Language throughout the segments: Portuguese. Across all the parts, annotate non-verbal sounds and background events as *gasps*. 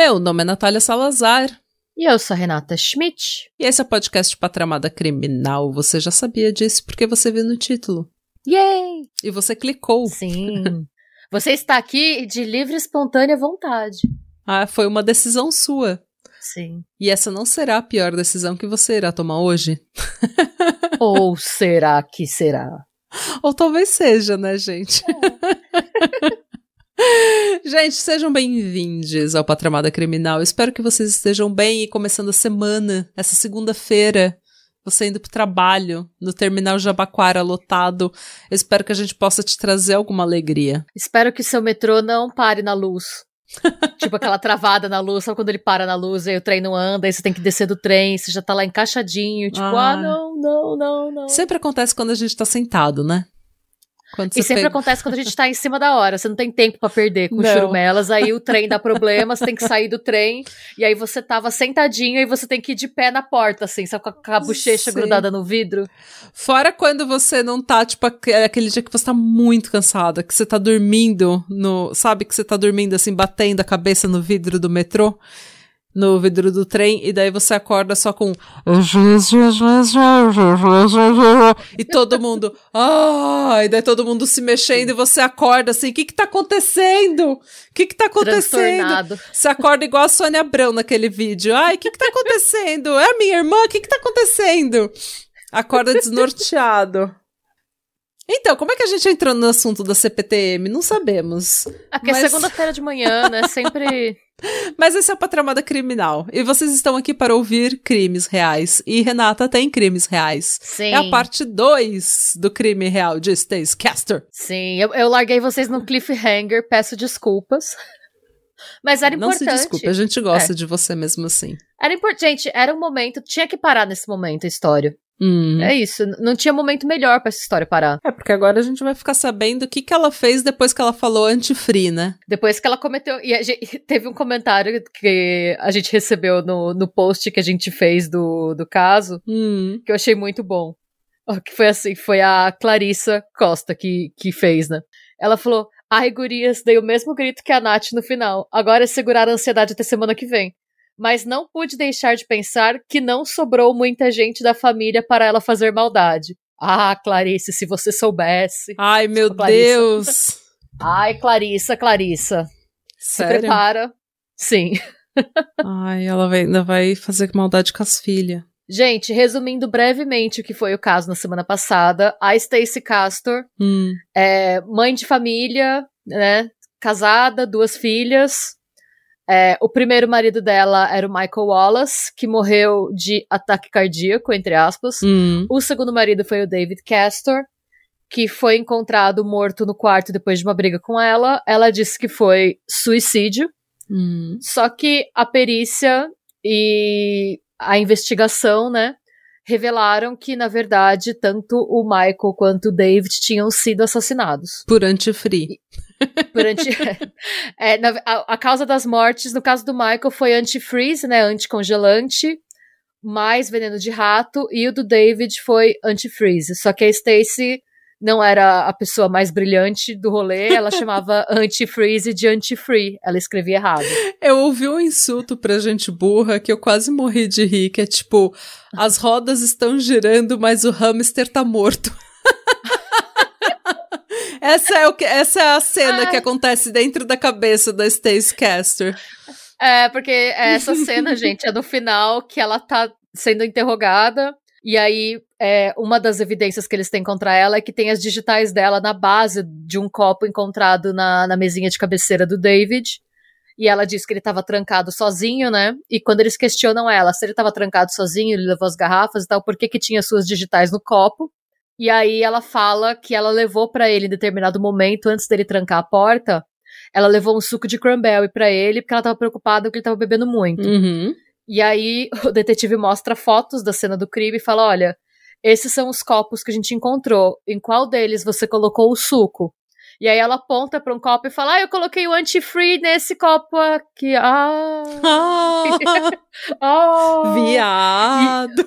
Meu nome é Natália Salazar. E eu sou a Renata Schmidt. E esse é o podcast Patramada Criminal. Você já sabia disso porque você viu no título. Yay! E você clicou. Sim. *laughs* você está aqui de livre e espontânea vontade. Ah, foi uma decisão sua. Sim. E essa não será a pior decisão que você irá tomar hoje. *laughs* Ou será que será? Ou talvez seja, né, gente? É. *laughs* Gente, sejam bem-vindos ao Patramada Criminal. Espero que vocês estejam bem e começando a semana, essa segunda-feira, você indo pro trabalho, no terminal Jabaquara lotado. Eu espero que a gente possa te trazer alguma alegria. Espero que seu metrô não pare na luz. *laughs* tipo aquela travada na luz, sabe quando ele para na luz e o trem não anda, aí você tem que descer do trem, você já tá lá encaixadinho, tipo, ah, ah não, não, não, não. Sempre acontece quando a gente tá sentado, né? Quando e sempre pega... acontece quando a gente tá em cima da hora, você não tem tempo para perder com não. churumelas, aí o trem dá problema, você tem que sair do trem, e aí você tava sentadinho e você tem que ir de pé na porta, assim, só com a bochecha Sim. grudada no vidro. Fora quando você não tá, tipo, aquele dia que você tá muito cansada, que você tá dormindo no. Sabe que você tá dormindo assim, batendo a cabeça no vidro do metrô? No vidro do trem e daí você acorda só com e todo mundo ah, e daí todo mundo se mexendo e você acorda assim, o que que tá acontecendo? O que que tá acontecendo? Você acorda igual a Sônia Abrão naquele vídeo. Ai, o que que tá acontecendo? É a minha irmã? O que que tá acontecendo? Acorda *laughs* desnorteado. Então, como é que a gente entrou no assunto da CPTM? Não sabemos. Aqui é mas... é segunda-feira de manhã, né? *laughs* Sempre. mas esse é o Patramada Criminal. E vocês estão aqui para ouvir crimes reais. E Renata tem crimes reais. Sim. É a parte 2 do crime real de Stace Caster. Sim, eu, eu larguei vocês no cliffhanger, peço desculpas. Mas era importante. Não se desculpe, a gente gosta é. de você mesmo assim. Era importante, era um momento, tinha que parar nesse momento a história. Hum. É isso, não tinha momento melhor para essa história parar. É, porque agora a gente vai ficar sabendo o que, que ela fez depois que ela falou anti-free, né? Depois que ela cometeu. E gente, *laughs* teve um comentário que a gente recebeu no, no post que a gente fez do, do caso, hum. que eu achei muito bom. Que foi assim, foi a Clarissa Costa que, que fez, né? Ela falou: Ai, gurias, dei o mesmo grito que a Nath no final. Agora é segurar a ansiedade até semana que vem mas não pude deixar de pensar que não sobrou muita gente da família para ela fazer maldade. Ah, Clarice, se você soubesse. Ai, meu Deus! *laughs* Ai, Clarissa, Clarissa. Sério? Se prepara. Sim. Ai, ela vai, ainda vai fazer maldade com as filhas. Gente, resumindo brevemente o que foi o caso na semana passada, a Stacey Castor hum. é mãe de família, né? Casada, duas filhas, é, o primeiro marido dela era o Michael Wallace, que morreu de ataque cardíaco, entre aspas. Hum. O segundo marido foi o David Castor, que foi encontrado morto no quarto depois de uma briga com ela. Ela disse que foi suicídio. Hum. Só que a perícia e a investigação, né, revelaram que, na verdade, tanto o Michael quanto o David tinham sido assassinados. Por antifree. *laughs* É, na, a, a, causa das mortes, no caso do Michael, foi antifreeze, né? Anticongelante, mais veneno de rato, e o do David foi antifreeze. Só que a Stacy não era a pessoa mais brilhante do rolê, ela chamava *laughs* antifreeze de antifree. Ela escrevia errado. Eu ouvi um insulto pra gente burra que eu quase morri de rir, que é tipo, as rodas estão girando, mas o hamster tá morto. Essa é, o que, essa é a cena que acontece dentro da cabeça da Stacy Caster. É, porque essa cena, gente, é do final que ela tá sendo interrogada. E aí, é, uma das evidências que eles têm contra ela é que tem as digitais dela na base de um copo encontrado na, na mesinha de cabeceira do David. E ela diz que ele estava trancado sozinho, né? E quando eles questionam ela se ele estava trancado sozinho, ele levou as garrafas e tal, por que, que tinha suas digitais no copo? E aí ela fala que ela levou para ele em determinado momento, antes dele trancar a porta, ela levou um suco de cranberry para ele, porque ela tava preocupada que ele tava bebendo muito. Uhum. E aí *laughs* o detetive mostra fotos da cena do crime e fala: olha, esses são os copos que a gente encontrou. Em qual deles você colocou o suco? E aí ela aponta para um copo e fala: Ah, eu coloquei o anti-free nesse copo aqui. Ah! oh. *laughs* Viado!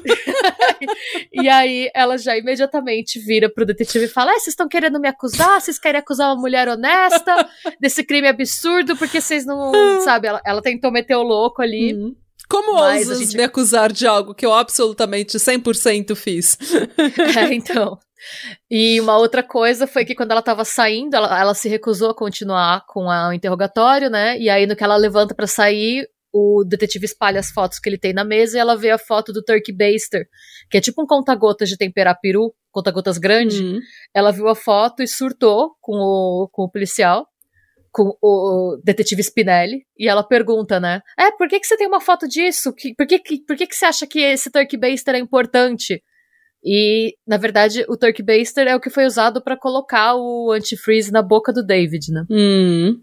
E, *laughs* e, aí ela já imediatamente vira pro detetive e fala: ah, vocês estão querendo me acusar? Vocês querem acusar uma mulher honesta desse crime absurdo? Porque vocês não. Sabe, ela, ela tentou meter o louco ali. Uhum. Como ousas gente... me acusar de algo que eu absolutamente 100% fiz? *laughs* É, então. E uma outra coisa foi que quando ela tava saindo, ela, ela se recusou a continuar com a, o interrogatório, né? E aí, no que ela levanta para sair, o detetive espalha as fotos que ele tem na mesa e ela vê a foto do Turkey Baster, que é tipo um conta-gotas de temperar peru, conta-gotas grande. Uhum. Ela viu a foto e surtou com o, com o policial, com o detetive Spinelli, e ela pergunta, né? É, por que, que você tem uma foto disso? Que, por que, que, por que, que você acha que esse Turkey Baster é importante? E, na verdade, o Turkey Baster é o que foi usado para colocar o antifreeze na boca do David, né? Hum.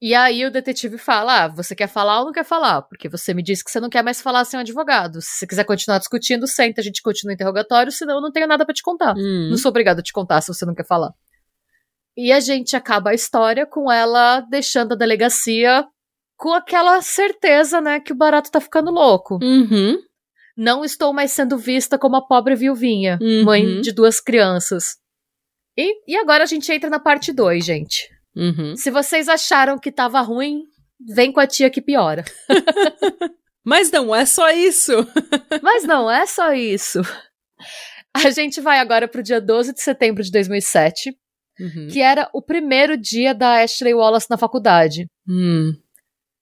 E aí o detetive fala: ah, você quer falar ou não quer falar? Porque você me disse que você não quer mais falar sem um advogado. Se você quiser continuar discutindo, senta, a gente continua o interrogatório, senão eu não tenho nada para te contar. Hum. Não sou obrigado a te contar se você não quer falar. E a gente acaba a história com ela deixando a delegacia com aquela certeza, né, que o barato tá ficando louco. Uhum não estou mais sendo vista como a pobre viuvinha, uhum. mãe de duas crianças. E, e agora a gente entra na parte 2, gente. Uhum. Se vocês acharam que tava ruim, vem com a tia que piora. *laughs* Mas não é só isso. *laughs* Mas não é só isso. A gente vai agora pro dia 12 de setembro de 2007, uhum. que era o primeiro dia da Ashley Wallace na faculdade. Hum.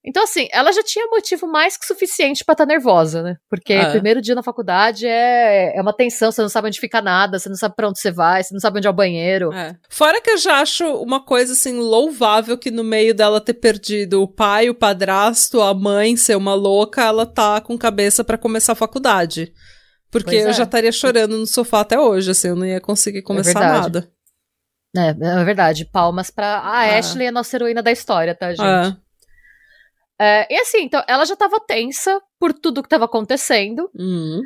Então, assim, ela já tinha motivo mais que suficiente para estar tá nervosa, né? Porque ah. primeiro dia na faculdade é, é uma tensão, você não sabe onde fica nada, você não sabe pra onde você vai, você não sabe onde é o banheiro. É. Fora que eu já acho uma coisa, assim, louvável que no meio dela ter perdido o pai, o padrasto, a mãe ser uma louca, ela tá com cabeça para começar a faculdade. Porque é. eu já estaria chorando no sofá até hoje, assim, eu não ia conseguir começar é nada. É, é verdade. Palmas pra. A ah. Ashley é a nossa heroína da história, tá, gente? É. É, e assim, então, ela já tava tensa por tudo que tava acontecendo. Uhum.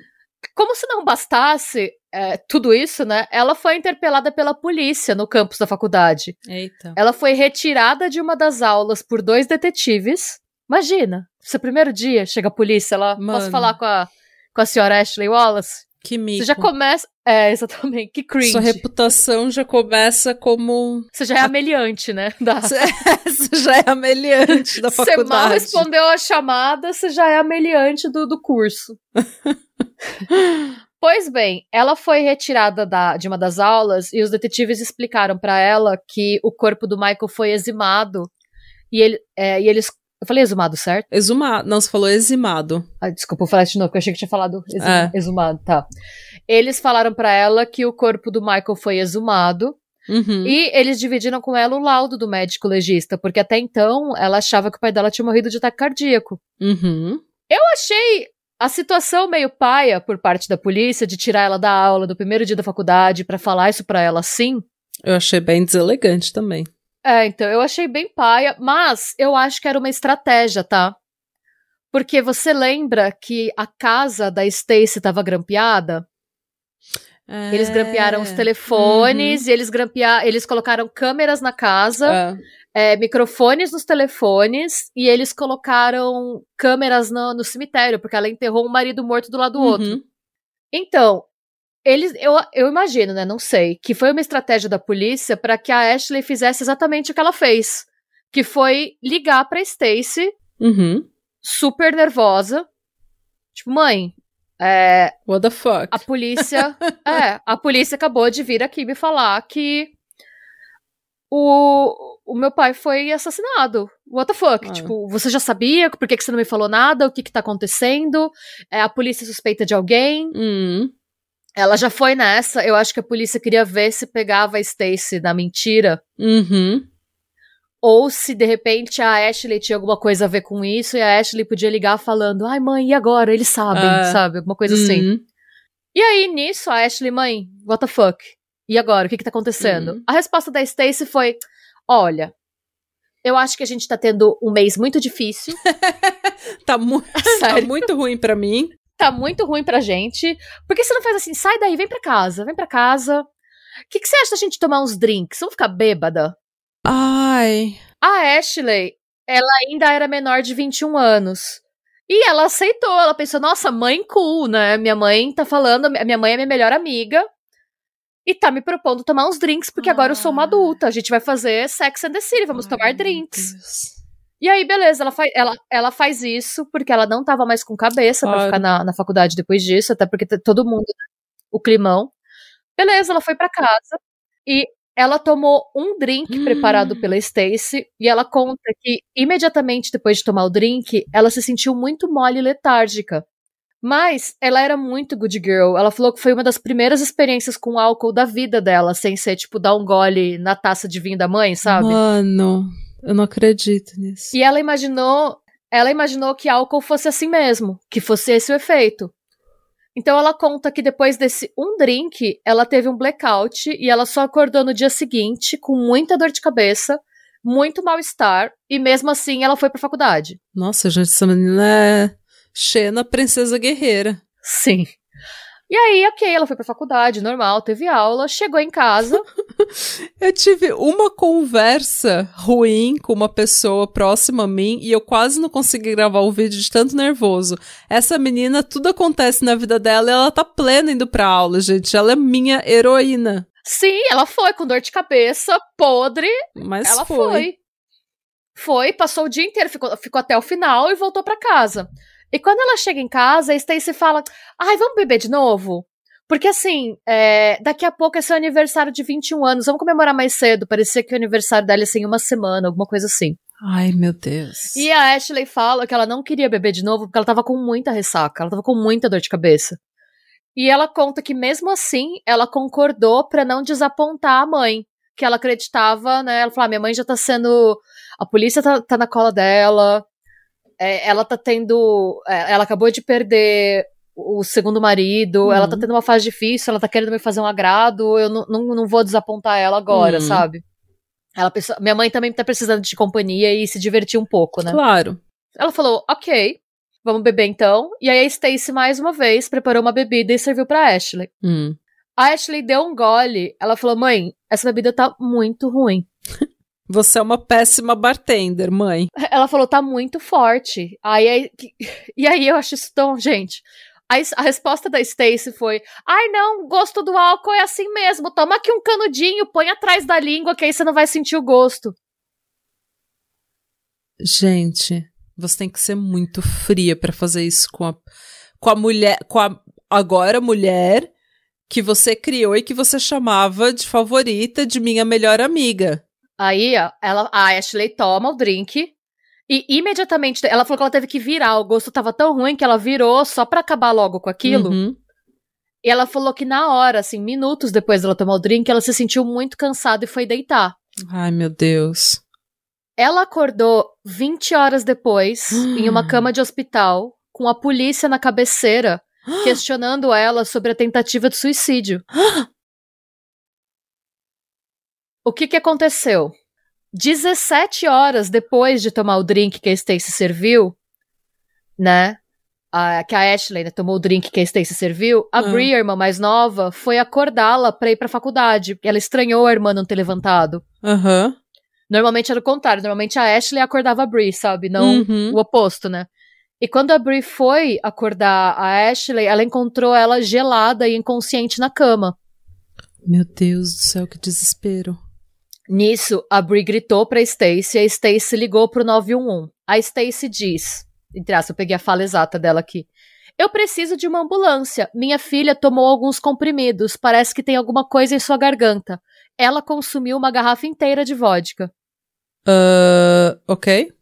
Como se não bastasse é, tudo isso, né? Ela foi interpelada pela polícia no campus da faculdade. Eita. Ela foi retirada de uma das aulas por dois detetives. Imagina, seu primeiro dia, chega a polícia lá. Mano. Posso falar com a, com a senhora Ashley Wallace? Que mico. Você já começa. É, *laughs* exatamente. Que cringe. Sua reputação já começa como. Você já é ameliante, né? Da... *laughs* Você já é ameliante da faculdade. *laughs* Você mal respondeu a chamada, você já é ameliante do, do curso. pois bem, ela foi retirada da, de uma das aulas e os detetives explicaram para ela que o corpo do Michael foi eximado e, ele, é, e eles eu falei exumado, certo? Exumado. Não, você falou eximado. Ah, desculpa, eu falei de novo, porque eu achei que tinha falado exum é. exumado, tá. Eles falaram para ela que o corpo do Michael foi exumado. Uhum. E eles dividiram com ela o laudo do médico legista, porque até então ela achava que o pai dela tinha morrido de ataque cardíaco. Uhum. Eu achei a situação meio paia por parte da polícia de tirar ela da aula do primeiro dia da faculdade para falar isso para ela assim. Eu achei bem deselegante também. É, então, eu achei bem paia, mas eu acho que era uma estratégia, tá? Porque você lembra que a casa da Stacy estava grampeada? É... Eles grampearam os telefones, uhum. e eles grampearam, eles colocaram câmeras na casa, é. É, microfones nos telefones, e eles colocaram câmeras no, no, cemitério, porque ela enterrou um marido morto do lado do uhum. outro. Então, eles, eu, eu imagino, né? Não sei. Que foi uma estratégia da polícia para que a Ashley fizesse exatamente o que ela fez. Que foi ligar pra Stacy, uhum. super nervosa. Tipo, mãe, é. What the fuck? A polícia. *laughs* é, a polícia acabou de vir aqui me falar que o, o meu pai foi assassinado. What the fuck? Ah. Tipo, você já sabia? Por que, que você não me falou nada? O que que tá acontecendo? É, a polícia suspeita de alguém? Hum. Ela já foi nessa. Eu acho que a polícia queria ver se pegava a Stacy na mentira. Uhum. Ou se de repente a Ashley tinha alguma coisa a ver com isso e a Ashley podia ligar falando: ai, mãe, e agora? Eles sabem, uh, sabe? Alguma coisa assim. uhum. assim. E aí, nisso, a Ashley, mãe, what the fuck? E agora? O que que tá acontecendo? Uhum. A resposta da Stacy foi: olha, eu acho que a gente tá tendo um mês muito difícil. *laughs* tá, mu *laughs* tá muito ruim para mim. Tá muito ruim pra gente. Por que você não faz assim? Sai daí, vem pra casa, vem pra casa. O que, que você acha da gente tomar uns drinks? Vamos ficar bêbada? Ai. A Ashley, ela ainda era menor de 21 anos. E ela aceitou, ela pensou, nossa, mãe cool, né? Minha mãe tá falando, minha mãe é minha melhor amiga. E tá me propondo tomar uns drinks, porque ah. agora eu sou uma adulta. A gente vai fazer Sex and the City, vamos Ai, tomar drinks. E aí, beleza, ela, faz, ela, ela faz isso porque ela não tava mais com cabeça claro. pra ficar na, na faculdade depois disso, até porque todo mundo, o climão. Beleza, ela foi para casa e ela tomou um drink hum. preparado pela Stacy e ela conta que imediatamente depois de tomar o drink, ela se sentiu muito mole e letárgica. Mas ela era muito good girl. Ela falou que foi uma das primeiras experiências com álcool da vida dela, sem ser tipo dar um gole na taça de vinho da mãe, sabe? Mano. Eu não acredito nisso. E ela imaginou, ela imaginou que álcool fosse assim mesmo, que fosse esse o efeito. Então ela conta que depois desse um drink, ela teve um blackout e ela só acordou no dia seguinte com muita dor de cabeça, muito mal-estar, e mesmo assim ela foi pra faculdade. Nossa, gente, essa menina é Xena, princesa guerreira. Sim. E aí, ok, ela foi pra faculdade, normal, teve aula, chegou em casa. *laughs* eu tive uma conversa ruim com uma pessoa próxima a mim e eu quase não consegui gravar o vídeo de tanto nervoso. Essa menina, tudo acontece na vida dela e ela tá plena indo pra aula, gente. Ela é minha heroína. Sim, ela foi com dor de cabeça, podre. Mas ela foi. foi. Foi, passou o dia inteiro, ficou, ficou até o final e voltou para casa. E quando ela chega em casa, a Stacy fala: Ai, vamos beber de novo? Porque assim, é, daqui a pouco é seu aniversário de 21 anos, vamos comemorar mais cedo. Parecia que o aniversário dela ia ser em uma semana, alguma coisa assim. Ai, meu Deus. E a Ashley fala que ela não queria beber de novo porque ela tava com muita ressaca, ela tava com muita dor de cabeça. E ela conta que mesmo assim, ela concordou para não desapontar a mãe, que ela acreditava, né? Ela falou: ah, minha mãe já tá sendo. A polícia tá, tá na cola dela, é, ela tá tendo. É, ela acabou de perder o segundo marido, uhum. ela tá tendo uma fase difícil, ela tá querendo me fazer um agrado, eu não, não, não vou desapontar ela agora, uhum. sabe? Ela pensou, minha mãe também tá precisando de companhia e se divertir um pouco, né? Claro. Ela falou, ok, vamos beber então. E aí a Stacy, mais uma vez, preparou uma bebida e serviu pra Ashley. Hum. A Ashley deu um gole, ela falou, mãe, essa bebida tá muito ruim. *laughs* Você é uma péssima bartender, mãe. Ela falou, tá muito forte. Aí, *laughs* e aí eu acho isso tão, gente. A, a resposta da Stacy foi: Ai, não, gosto do álcool é assim mesmo. Toma aqui um canudinho, põe atrás da língua, que aí você não vai sentir o gosto. Gente, você tem que ser muito fria para fazer isso com a, com a mulher, com a agora mulher que você criou e que você chamava de favorita de minha melhor amiga. Aí, ó, ela, a Ashley toma o drink e imediatamente ela falou que ela teve que virar. O gosto tava tão ruim que ela virou só pra acabar logo com aquilo. Uhum. E ela falou que na hora, assim, minutos depois dela tomar o drink, ela se sentiu muito cansada e foi deitar. Ai, meu Deus. Ela acordou 20 horas depois, em uma *gasps* cama de hospital, com a polícia na cabeceira, *gasps* questionando ela sobre a tentativa de suicídio. *gasps* O que que aconteceu? 17 horas depois de tomar o drink que a Stacy serviu, né? A, que a Ashley né, tomou o drink que a Stacy serviu, a uhum. Brie, a irmã mais nova, foi acordá-la pra ir pra faculdade. Ela estranhou a irmã não ter levantado. Uhum. Normalmente era o contrário. Normalmente a Ashley acordava a Brie, sabe? Não uhum. o oposto, né? E quando a Brie foi acordar a Ashley, ela encontrou ela gelada e inconsciente na cama. Meu Deus do céu, que desespero. Nisso, a Brie gritou pra Stacy e a Stacy ligou pro 911. A Stacy diz, entre aspas, eu peguei a fala exata dela aqui. Eu preciso de uma ambulância. Minha filha tomou alguns comprimidos. Parece que tem alguma coisa em sua garganta. Ela consumiu uma garrafa inteira de vodka. Uh, ok.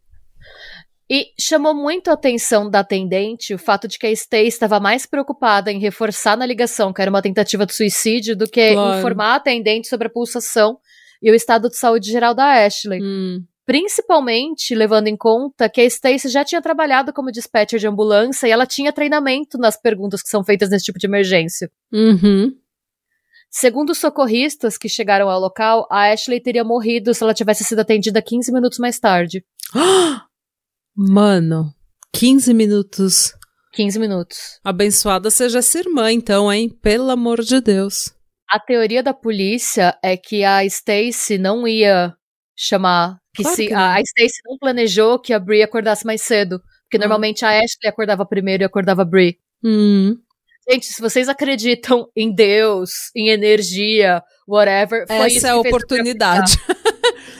E chamou muito a atenção da atendente o fato de que a Stacy estava mais preocupada em reforçar na ligação que era uma tentativa de suicídio do que claro. informar a atendente sobre a pulsação e o estado de saúde geral da Ashley. Hum. Principalmente levando em conta que a Stacy já tinha trabalhado como dispatcher de ambulância e ela tinha treinamento nas perguntas que são feitas nesse tipo de emergência. Uhum. Segundo os socorristas que chegaram ao local, a Ashley teria morrido se ela tivesse sido atendida 15 minutos mais tarde. *gasps* Mano, 15 minutos 15 minutos. Abençoada seja essa irmã, então, hein? Pelo amor de Deus. A teoria da polícia é que a Stacy não ia chamar. Que Claro se que a, Stacy não planejou que a Brie acordasse mais cedo. Porque Hum. normalmente a Ashley acordava primeiro e acordava a Brie. Hum. Gente, se vocês acreditam em Deus, em energia, whatever, foi isso Essa é a oportunidade. *laughs*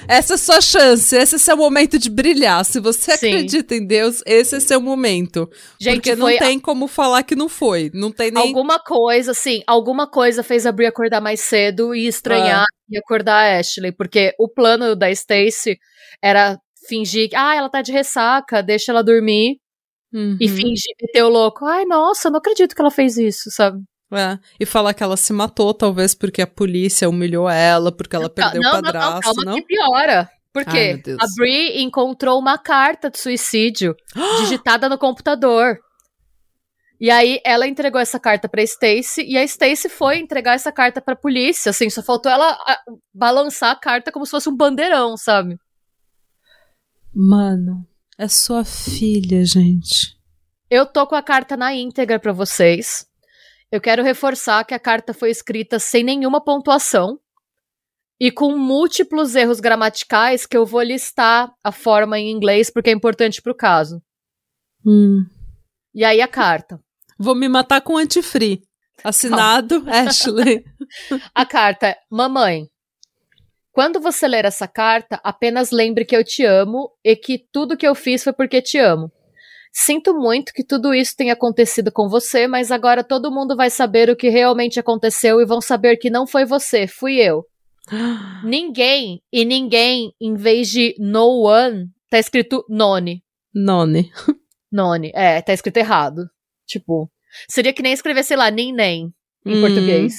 Essa é a sua chance, esse é seu momento de brilhar. Se você Sim. acredita em Deus, esse é seu momento. Gente, Porque não foi tem como falar que não foi. Não tem nem. alguma coisa, assim, alguma coisa fez a Brie acordar mais cedo e estranhar Ah. e acordar a Ashley, porque o plano da Stacy era fingir que, ah, ela tá de ressaca, deixa ela dormir Uhum. e fingir meter o louco. Ai, nossa, não acredito que ela fez isso, sabe? É, E falar que ela se matou, talvez porque a polícia humilhou ela, porque ela perdeu não, o não, não, padrasto, calma não? que piora. Por Ai, a Brie encontrou uma carta de suicídio *gasps* digitada no computador. E aí ela entregou essa carta pra Stacy e a Stacy foi entregar essa carta pra polícia, assim, só faltou ela ah, balançar a carta como se fosse um bandeirão, sabe? Mano, é sua filha, gente. Eu tô com a carta na íntegra pra vocês. Eu quero reforçar que a carta foi escrita sem nenhuma pontuação e com múltiplos erros gramaticais que eu vou listar a forma em inglês porque é importante pro caso. Hum. E aí a carta. *laughs* Vou me matar com antifree. Assinado, *laughs* Ashley. A carta é: Mamãe, quando você ler essa carta, apenas lembre que eu te amo e que tudo que eu fiz foi porque te amo. Sinto muito que tudo isso tenha acontecido com você, mas agora todo mundo vai saber o que realmente aconteceu e vão saber que não foi você, fui eu. *gasps* Ninguém e ninguém, em vez de no one, tá escrito none. None. None. É, tá escrito errado. Tipo, seria que nem escrever, sei lá, nem nem em Hum. português.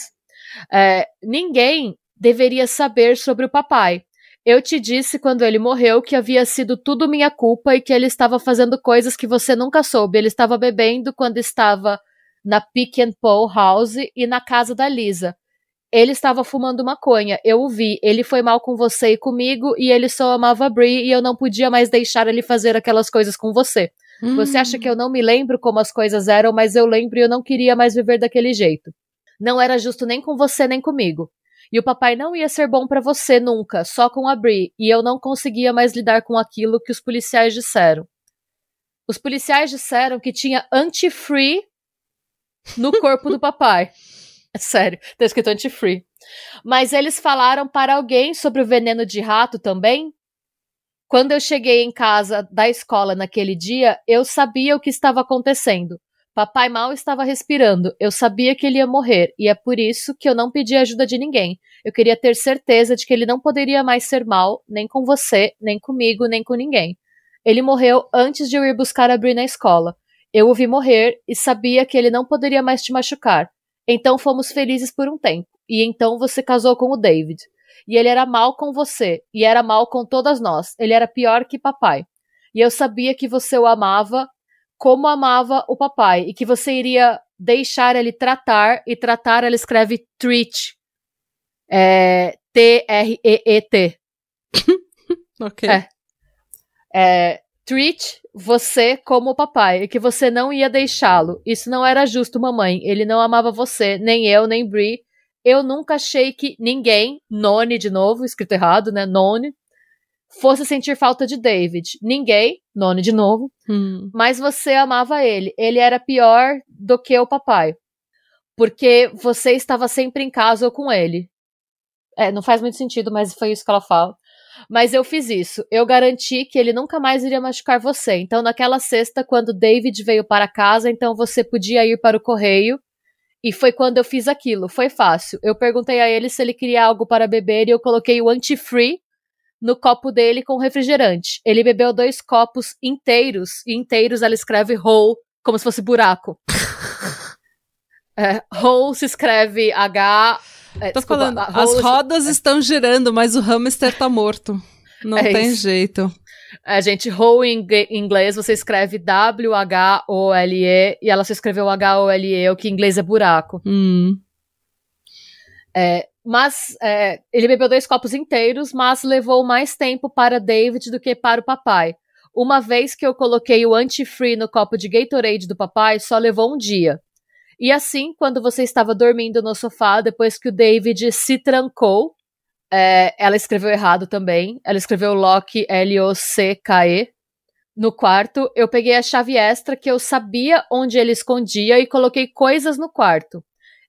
É, ninguém deveria saber sobre o papai. Eu te disse quando ele morreu que havia sido tudo minha culpa e que ele estava fazendo coisas que você nunca soube. Ele estava bebendo quando estava na Pick and Pull House e na casa da Lisa. Ele estava fumando maconha, eu o vi. Ele foi mal com você e comigo e ele só amava a Brie e eu não podia mais deixar ele fazer aquelas coisas com você. Você acha que eu não me lembro como as coisas eram, mas eu lembro e eu não queria mais viver daquele jeito. Não era justo nem com você nem comigo. E o papai não ia ser bom pra você nunca, só com a Brie, e eu não conseguia mais lidar com aquilo que os policiais disseram. Os policiais disseram que tinha anti-free no corpo do papai. É *laughs* sério, tá escrito anti-free. Mas eles falaram para alguém sobre o veneno de rato também? Quando eu cheguei em casa da escola naquele dia, eu sabia o que estava acontecendo. Papai mal estava respirando. Eu sabia que ele ia morrer, e é por isso que eu não pedi ajuda de ninguém. Eu queria ter certeza de que ele não poderia mais ser mal, nem com você, nem comigo, nem com ninguém. Ele morreu antes de eu ir buscar a Brie na escola. Eu o vi morrer e sabia que ele não poderia mais te machucar. Então fomos felizes por um tempo. E então você casou com o David. E ele era mal com você, e era mal com todas nós. Ele era pior que papai. E eu sabia que você o amava como amava o papai, e que você iria deixar ele tratar, e tratar ela escreve treat. É, T-R-E-E-T. *laughs* Ok. É. É, treat você como o papai, e que você não ia deixá-lo. Isso não era justo, mamãe. Ele não amava você, nem eu, nem Brie. Eu nunca achei que ninguém, None de novo, escrito errado, né? None, fosse sentir falta de David. Ninguém, None de novo, Hum. mas você amava ele. Ele era pior do que o papai. Porque você estava sempre em casa ou com ele. É, não faz muito sentido, mas foi isso que ela fala. Mas eu fiz isso. Eu garanti que ele nunca mais iria machucar você. Então, naquela sexta, quando David veio para casa, então você podia ir para o correio. E foi quando eu fiz aquilo. Foi fácil. Eu perguntei a ele se ele queria algo para beber e eu coloquei o anti-free no copo dele com refrigerante. Ele bebeu dois copos inteiros. E inteiros ela escreve whole, como se fosse buraco. *laughs* é, whole se escreve H. É, Tô desculpa, falando, as rodas estão girando, mas o hamster tá morto. Não É tem isso. jeito. A gente, whole em inglês, você escreve W-H-O-L-E e ela se escreveu H-O-L-E, o que em inglês é buraco. Hum. Mas é, ele bebeu dois copos inteiros, mas levou mais tempo para David do que para o papai. Uma vez que eu coloquei o anti-free no copo de Gatorade do papai, só levou um dia. E assim, quando você estava dormindo no sofá, depois que o David se trancou, é, ela escreveu errado também. Ela escreveu Lock, L-O-C-K-E, no quarto. Eu peguei a chave extra que eu sabia onde ele escondia e coloquei coisas no quarto.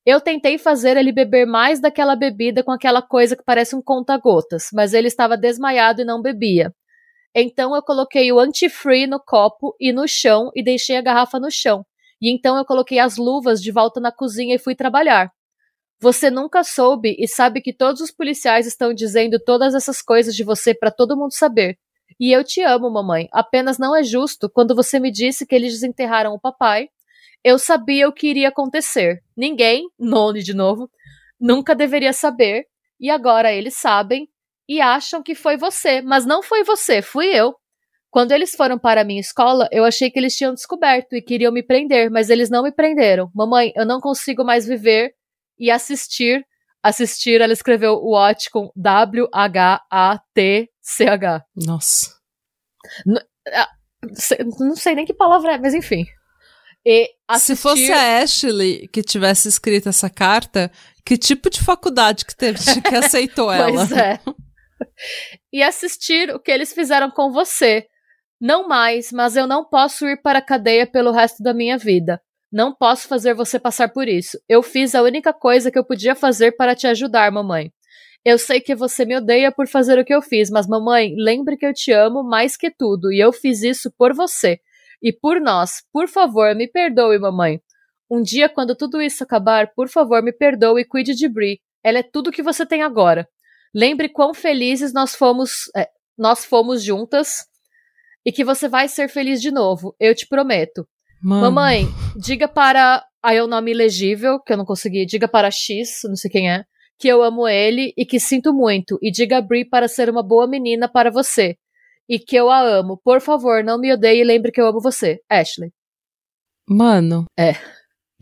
Eu tentei fazer ele beber mais daquela bebida com aquela coisa que parece um conta-gotas, mas ele estava desmaiado e não bebia. Então eu coloquei o anti-free no copo e no chão e deixei a garrafa no chão. E então eu coloquei as luvas de volta na cozinha e fui trabalhar. Você nunca soube e sabe que todos os policiais estão dizendo todas essas coisas de você para todo mundo saber. E eu te amo, mamãe. Apenas não é justo quando você me disse que eles desenterraram o papai. Eu sabia o que iria acontecer. Ninguém, None de novo, nunca deveria saber. E agora eles sabem e acham que foi você, mas não foi você, fui eu. Quando eles foram para a minha escola, eu achei que eles tinham descoberto e queriam me prender, mas eles não me prenderam. Mamãe, eu não consigo mais viver e assistir. Assistir, ela escreveu watch com W-H-A-T-C-H. Nossa. N não sei nem que palavra é, mas enfim. Assistir... Se fosse a Ashley que tivesse escrito essa carta, que tipo de faculdade que teve que aceitou *laughs* ela? Pois é. E assistir o que eles fizeram com você. Não mais, mas eu não posso ir para a cadeia pelo resto da minha vida. Não posso fazer você passar por isso. Eu fiz a única coisa que eu podia fazer para te ajudar, mamãe. Eu sei que você me odeia por fazer o que eu fiz, mas mamãe, lembre que eu te amo mais que tudo e eu fiz isso por você e por nós. Por favor, me perdoe, mamãe. Um dia, quando tudo isso acabar, por favor, me perdoe e cuide de Brie. Ela é tudo que você tem agora. Lembre quão felizes nós fomos, é, nós fomos juntas e que você vai ser feliz de novo. Eu te prometo. Mano. Mamãe, diga para. Aí é o nome ilegível, que eu não consegui. Diga para X, não sei quem é, que eu amo ele e que sinto muito. E diga a Brie para ser uma boa menina para você. E que eu a amo. Por favor, não me odeie e lembre que eu amo você. Ashley. Mano. É.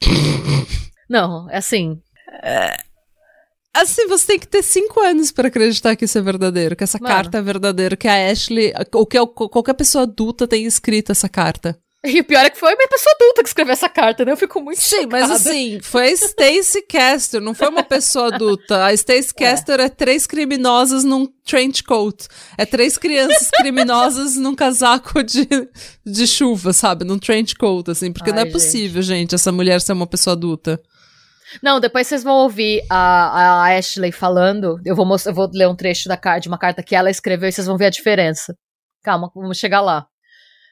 *laughs* não, é assim. É, assim, você tem que ter cinco anos para acreditar que isso é verdadeiro, que essa Mano. carta é verdadeira, que a Ashley, ou que qualquer pessoa adulta tem escrito essa carta. E o pior é que foi uma pessoa adulta que escreveu essa carta, né? Eu fico muito Sim, chocada. mas assim, foi a Stacey Caster, não foi uma pessoa adulta. A Stacey é. Caster é três criminosas num trench coat. É três crianças criminosas num casaco de, de chuva, sabe? Num trench coat, assim. Porque Ai, não é possível, gente. gente, essa mulher ser uma pessoa adulta. Não, depois vocês vão ouvir a, a Ashley falando. Eu vou, mostrar, eu vou ler um trecho da carta, de uma carta que ela escreveu e vocês vão ver a diferença. Calma, vamos chegar lá.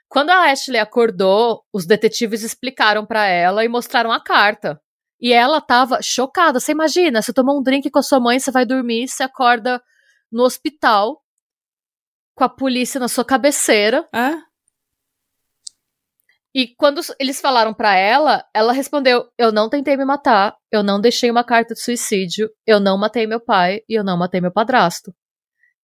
Quando a Ashley acordou, os detetives explicaram para ela e mostraram a carta. E ela tava chocada. Você imagina, você tomou um drink com a sua mãe, você vai dormir, você acorda no hospital com a polícia na sua cabeceira. É? E quando eles falaram para ela, ela respondeu: Eu não tentei me matar, eu não deixei uma carta de suicídio, eu não matei meu pai e eu não matei meu padrasto.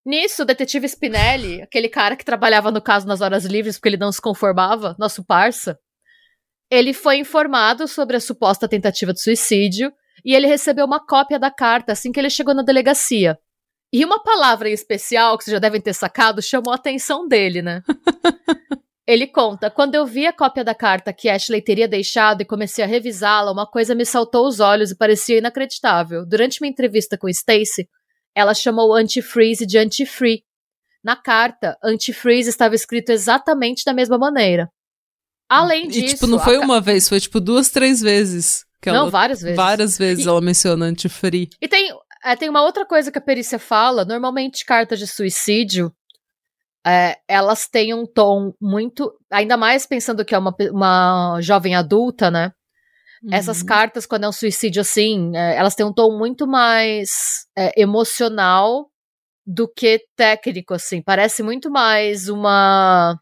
Nisso, o detetive Spinelli, aquele cara que trabalhava no caso nas horas livres porque ele não se conformava, nosso parça, ele foi informado sobre a suposta tentativa de suicídio e ele recebeu uma cópia da carta assim que ele chegou na delegacia. E uma palavra em especial, que vocês já devem ter sacado, chamou a atenção dele, né? *laughs* ele conta: quando eu vi a cópia da carta que Ashley teria deixado e comecei a revisá-la, uma coisa me saltou os olhos e parecia inacreditável. Durante minha entrevista com Stacy, ela chamou o antifreeze de anti-free. Na carta, antifreeze estava escrito exatamente da mesma maneira. Além disso. E, tipo, não foi uma vez, foi tipo duas, três vezes. não, ela, várias vezes. Várias vezes e, ela menciona anti-free. E tem, é, tem uma outra coisa que a perícia fala: normalmente cartas de suicídio. É, elas têm um tom muito. Ainda mais pensando que é uma, uma jovem adulta, né? Uhum. Essas cartas, quando é um suicídio assim, é, elas têm um tom muito mais é, emocional do que técnico, assim. Parece muito mais uma,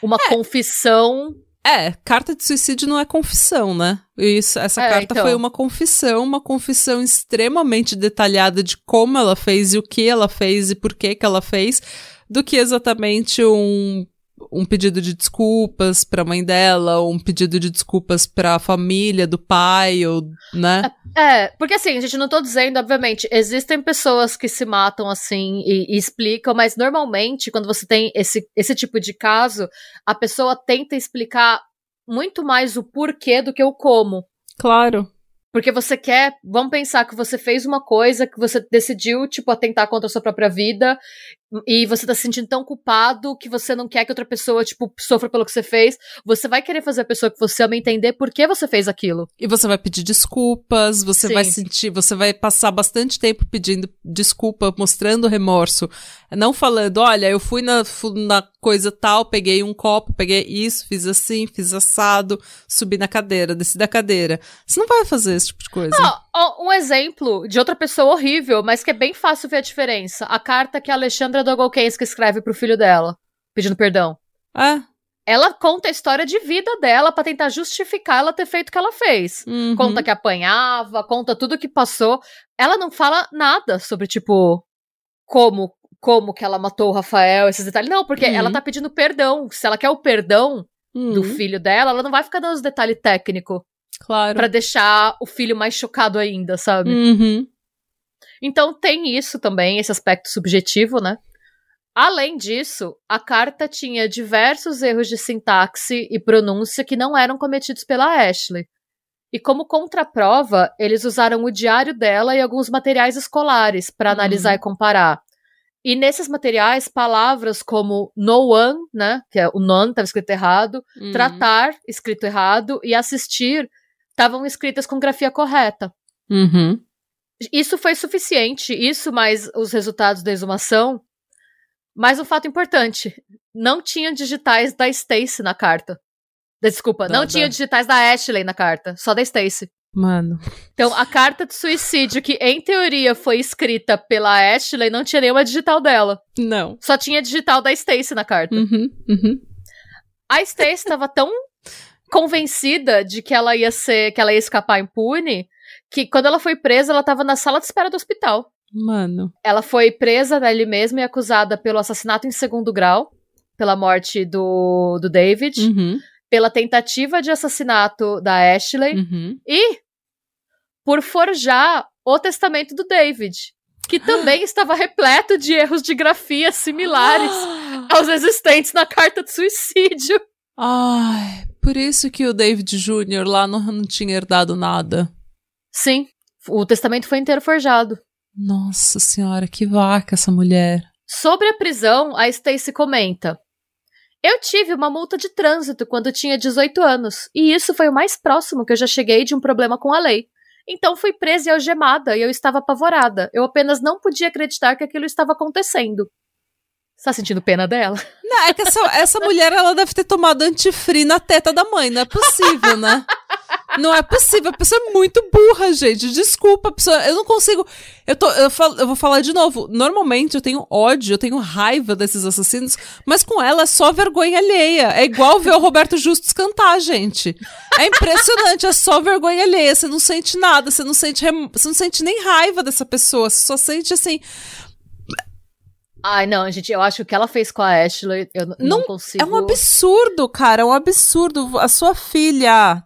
uma é. confissão. É, carta de suicídio não é confissão, né? Isso, essa é, carta então. foi uma confissão, uma confissão extremamente detalhada de como ela fez e o que ela fez e por que que ela fez, do que exatamente um um pedido de desculpas pra mãe dela, um pedido de desculpas pra família do pai, ou, né? É, porque assim, a gente não tô dizendo, obviamente, existem pessoas que se matam assim e, e, explicam, mas normalmente, quando você tem esse, esse tipo de caso, a pessoa tenta explicar muito mais o porquê do que o como. Claro. Porque você quer, vamos pensar que você fez uma coisa, que você decidiu, tipo, atentar contra a sua própria vida, e você tá se sentindo tão culpado que você não quer que outra pessoa, tipo, sofra pelo que você fez. Você vai querer fazer a pessoa que você ama entender por que você fez aquilo. E você vai pedir desculpas, você Sim. vai sentir, você vai passar bastante tempo pedindo desculpa, mostrando remorso. Não falando, olha, eu fui na, na coisa tal, peguei um copo, peguei isso, fiz assim, fiz assado, subi na cadeira, desci da cadeira. Você não vai fazer esse tipo de coisa. Oh, um exemplo de outra pessoa horrível, mas que é bem fácil ver a diferença. A carta que a Alexandra Dogolkensky escreve pro filho dela, pedindo perdão. É. Ela conta a história de vida dela para tentar justificar ela ter feito o que ela fez. Uhum. Conta que apanhava, conta tudo que passou. Ela não fala nada sobre, tipo, como como que ela matou o Rafael, esses detalhes. Não, porque uhum. ela tá pedindo perdão. Se ela quer o perdão uhum. do filho dela, ela não vai ficar dando os detalhes técnicos. Claro. Pra deixar o filho mais chocado ainda, sabe? Uhum. Então tem isso também, esse aspecto subjetivo, né? Além disso, a carta tinha diversos erros de sintaxe e pronúncia que não eram cometidos pela Ashley. E como contraprova, eles usaram o diário dela e alguns materiais escolares para uhum. analisar e comparar. E nesses materiais, palavras como no one, né, que é o non estava escrito errado, uhum. tratar escrito errado e assistir estavam escritas com grafia correta. Uhum. Isso foi suficiente, isso mais os resultados da exumação. Mas um fato importante, não tinha digitais da Stacy na carta. Desculpa, não, não tinha digitais da Ashley na carta, só da Stacy. Mano. Então, a carta de suicídio, que em teoria foi escrita pela Ashley, não tinha nenhuma digital dela. Não. Só tinha digital da Stacy na carta. Uhum, uhum. A Stacy estava tão convencida de que ela ia ser, que ela ia escapar impune, que quando ela foi presa, ela estava na sala de espera do hospital. Mano. Ela foi presa dali mesma e acusada pelo assassinato em segundo grau, pela morte do, do David. Uhum pela tentativa de assassinato da Ashley uhum. e por forjar o testamento do David, que também *gasps* estava repleto de erros de grafia similares *gasps* aos existentes na carta de suicídio. Ai, por isso que o David Jr. lá não, não tinha herdado nada. Sim, o testamento foi inteiro forjado. Nossa senhora, que vaca essa mulher. Sobre a prisão, a Stacy comenta: eu tive uma multa de trânsito quando tinha 18 anos, e isso foi o mais próximo que eu já cheguei de um problema com a lei. Então fui presa e algemada e eu estava apavorada. Eu apenas não podia acreditar que aquilo estava acontecendo. Você tá sentindo pena dela? Não, é que essa, essa mulher ela deve ter tomado antifree na teta da mãe, não é possível, né? Não é possível, a pessoa é muito burra, gente. Desculpa, a pessoa, eu não consigo. Eu, tô, eu, falo, eu vou falar de novo. Normalmente eu tenho ódio, eu tenho raiva desses assassinos, mas com ela é só vergonha alheia. É igual ver o Roberto Justus cantar, gente. É impressionante, é só vergonha alheia. Você não sente nada, você não sente, você não sente nem raiva dessa pessoa, você só sente assim. Ai, não, gente, eu acho que o que ela fez com a Ashley, eu não, não consigo. É um absurdo, cara, é um absurdo. A sua filha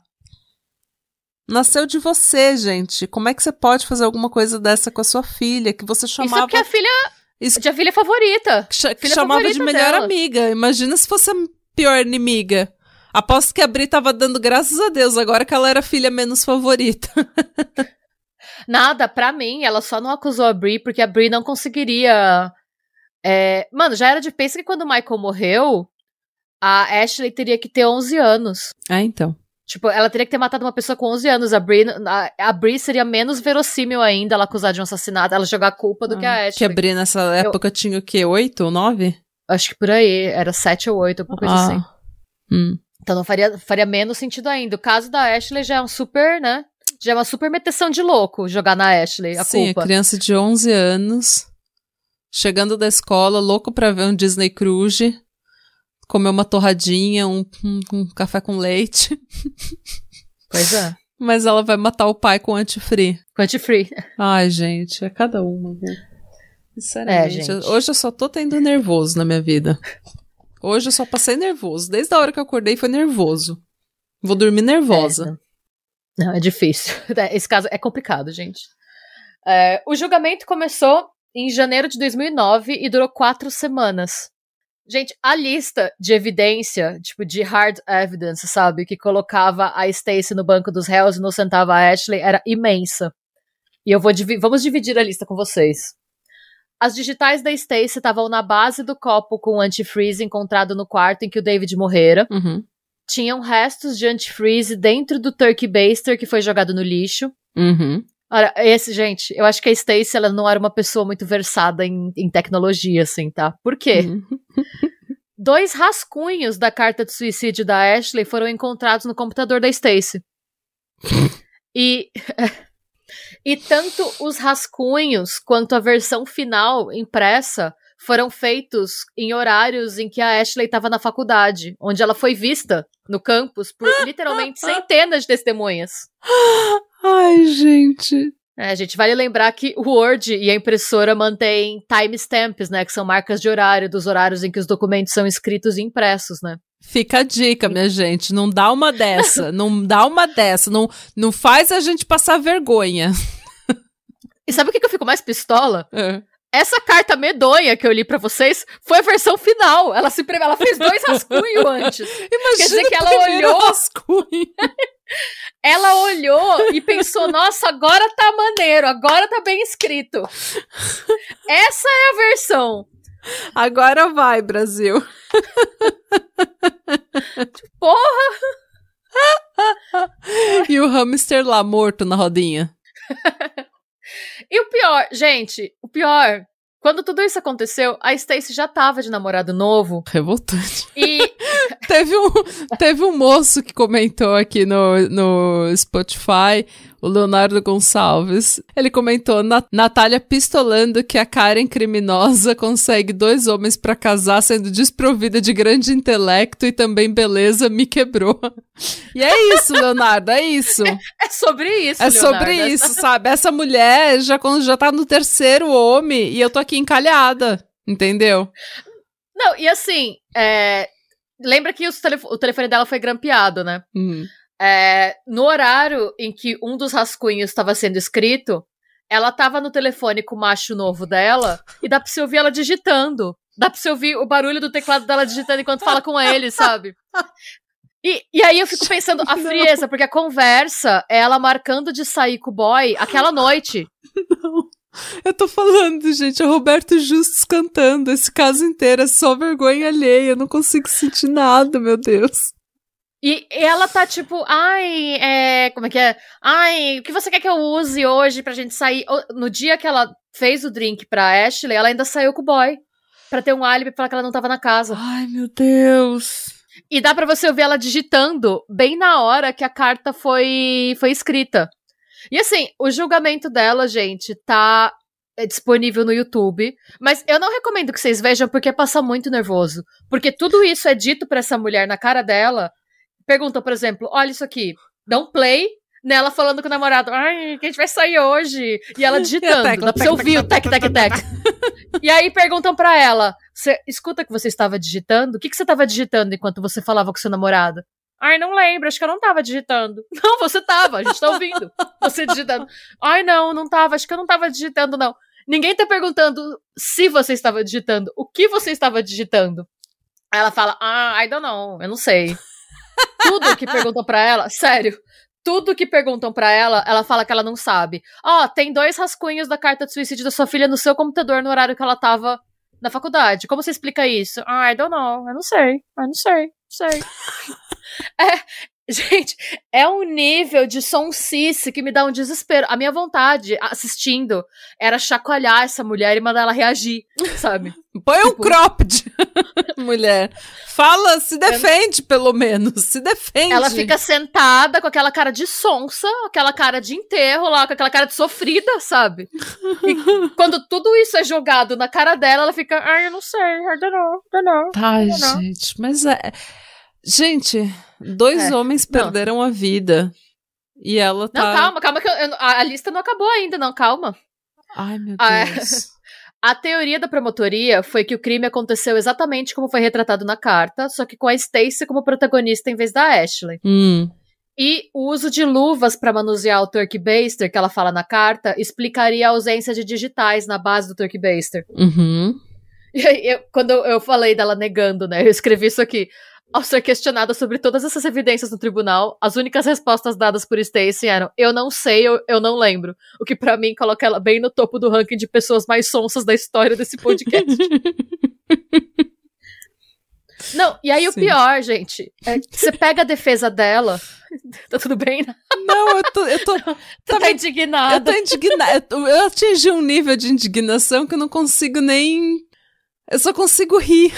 nasceu de você, gente. Como é que você pode fazer alguma coisa dessa com a sua filha, que você chamava... Isso que a filha... Isso... De a filha favorita. Que, filha chamava favorita de melhor dela. amiga. Imagina se fosse a pior inimiga. Aposto que a Bri tava dando graças a Deus agora que ela era a filha menos favorita. *laughs* Nada, pra mim, ela só não acusou a Bri porque a Bri não conseguiria... É... Mano, já era de pensa que quando o Michael morreu, a Ashley teria que ter 11 anos. É, então. Tipo, ela teria que ter matado uma pessoa com 11 anos. A Brie, a, a Brie seria menos verossímil ainda ela acusar de um assassinato, ela jogar culpa do ah, que a ah, Ashley. Que a Brie nessa época Eu, tinha o quê? 8 ou 9? Acho que por aí. Era 7 ou 8, alguma coisa ah. assim. Hum. Então não faria, faria menos sentido ainda. O caso da Ashley já é um super, né? Já é uma super meteção de louco jogar na Ashley a Sim, culpa. Sim, criança de 11 anos, chegando da escola, louco pra ver um Disney Cruise comer uma torradinha, um, um, um café com leite. *laughs* Pois é. Mas ela vai matar o pai com antifree. Com antifree. *laughs* Ai, gente, é cada uma, viu? Sinceramente, é, hoje eu só tô tendo nervoso na minha vida. Hoje eu só passei nervoso. Desde a hora que eu acordei foi nervoso. Vou dormir nervosa. É, não. não, é difícil. *laughs* Esse caso é complicado, gente. É, o julgamento começou em janeiro de 2009 e durou quatro semanas. Gente, a lista de evidência, tipo, de hard evidence, sabe? Que colocava a Stacy no banco dos réus e inocentava a Ashley era imensa. E eu vou divi vamos dividir a lista com vocês. As digitais da Stacy estavam na base do copo com antifreeze encontrado no quarto em que o David morrera. Uhum. Tinham restos de antifreeze dentro do turkey baster que foi jogado no lixo. Uhum. Olha, esse, gente, eu acho que a Stacy, ela não era uma pessoa muito versada em, em tecnologia, assim, tá? Por quê? Uhum. *laughs* Dois rascunhos da carta de suicídio da Ashley foram encontrados no computador da Stacy. *laughs* e. *laughs* e tanto os rascunhos quanto a versão final impressa foram feitos em horários em que a Ashley estava na faculdade, onde ela foi vista no campus por *gasps* literalmente centenas de testemunhas. *gasps* Ai, gente. É, gente, vale lembrar que o Word e a impressora mantêm timestamps, né? Que são marcas de horário, dos horários em que os documentos são escritos e impressos, né? Fica a dica, minha gente. Não dá uma dessa. *laughs* não dá uma dessa. Não, não faz a gente passar vergonha. E sabe o que, que eu fico mais pistola? É. Essa carta medonha que eu li para vocês foi a versão final. Ela se ela fez dois *laughs* rascunhos antes. Imagina Quer dizer que ela olhou. Rascunho. *laughs* ela olhou e pensou: nossa, agora tá maneiro, agora tá bem escrito. Essa é a versão. Agora vai, Brasil. *laughs* Porra! e o hamster lá morto na rodinha. E o pior, gente, o pior, quando tudo isso aconteceu, a Stacy já tava de namorado novo. Revoltante. E *laughs* teve, um, teve um moço que comentou aqui no, no Spotify o Leonardo Gonçalves. Ele comentou: Natália pistolando que a Karen criminosa consegue dois homens para casar, sendo desprovida de grande intelecto e também beleza, me quebrou. E é isso, Leonardo, é isso. *laughs* É, é sobre isso, É Leonardo. sobre isso, sabe? Essa mulher já, já tá no terceiro homem e eu tô aqui encalhada, entendeu? Não, e assim, é, lembra que o telefone dela foi grampeado, né? Uhum. É, no horário em que um dos rascunhos estava sendo escrito, ela estava no telefone com o macho novo dela e dá pra você ouvir ela digitando. Dá pra você ouvir o barulho do teclado dela digitando enquanto fala com ele, sabe? E, e aí eu fico pensando, a *laughs* frieza, porque a conversa é ela marcando de sair com o boy aquela noite. Não. Eu tô falando, gente, é o Roberto Justus cantando esse caso inteiro, é só vergonha alheia, eu não consigo sentir nada, meu Deus. E ela tá tipo, ai, é. Como é que é? Ai, o que você quer que eu use hoje pra gente sair? No dia que ela fez o drink pra Ashley, ela ainda saiu com o boy. Pra ter um álibi pra falar que ela não tava na casa. Ai, meu Deus. E dá pra você ouvir ela digitando bem na hora que a carta foi, foi escrita. E assim, o julgamento dela, gente, tá é disponível no YouTube, mas eu não recomendo que vocês vejam porque passa muito nervoso, porque tudo isso é dito para essa mulher na cara dela pergunta, por exemplo, olha isso aqui, dá um play nela falando com o namorado, ai, que a gente vai sair hoje. E ela *laughs* digitando, dá pra você ouvir o tec, tec, tec. *laughs* E aí perguntam pra ela, você escuta que você estava digitando? O que, que você estava digitando enquanto você falava com seu namorado? Ai, não lembro, acho que eu não tava digitando. *laughs* Não, você tava, a gente tá ouvindo. Você digitando. Ai, não, não tava, acho que eu não tava digitando, não. Ninguém tá perguntando se você estava digitando, o que você estava digitando. Aí ela fala, ah, I don't know, eu não sei. Tudo que perguntam para ela, sério, tudo que perguntam para ela, ela fala que ela não sabe. Ó, oh, tem dois rascunhos da carta de suicídio da sua filha no seu computador no horário que ela tava na faculdade. Como você explica isso? Ah, I don't know. Eu não sei. Eu não sei. Não sei. *laughs* é, *laughs* Gente, é um nível de sonsice que me dá um desespero. A minha vontade, assistindo, era chacoalhar essa mulher e mandar ela reagir, sabe? *laughs* Põe tipo... um cropped, *laughs* mulher. Fala, se defende, pelo menos. Se defende. Ela fica sentada com aquela cara de sonsa, aquela cara de enterro lá, com aquela cara de sofrida, sabe? E quando tudo isso é jogado na cara dela, ela fica, ai, eu não sei, I don't know, I don't know. Ai, gente, mas é. Gente, dois é. homens perderam não. a vida. E ela tá. Não, calma, calma, que eu, eu, a, lista não acabou ainda, não, calma. Ai, meu Deus. *laughs* A teoria da promotoria foi que o crime aconteceu exatamente como foi retratado na carta, só que com a Stacy como protagonista em vez da Ashley. Hum. E o uso de luvas para manusear o Turkey Baster, que ela fala na carta, explicaria a ausência de digitais na base do Turkey Baster. Uhum. E aí, eu, quando eu falei dela negando, né, eu escrevi isso aqui. Ao ser questionada sobre todas essas evidências no tribunal, as únicas respostas dadas por Stacy eram: eu não sei, eu, eu não lembro. O que para mim coloca ela bem no topo do ranking de pessoas mais sonsas da história desse podcast. *laughs* não, e aí Sim. o pior, gente, é que você pega a defesa dela. *laughs* tá tudo bem? Não, eu tô. Eu tô *laughs* tá, tá indignada. Eu tô indignada. Eu atingi um nível de indignação que eu não consigo nem. Eu só consigo rir.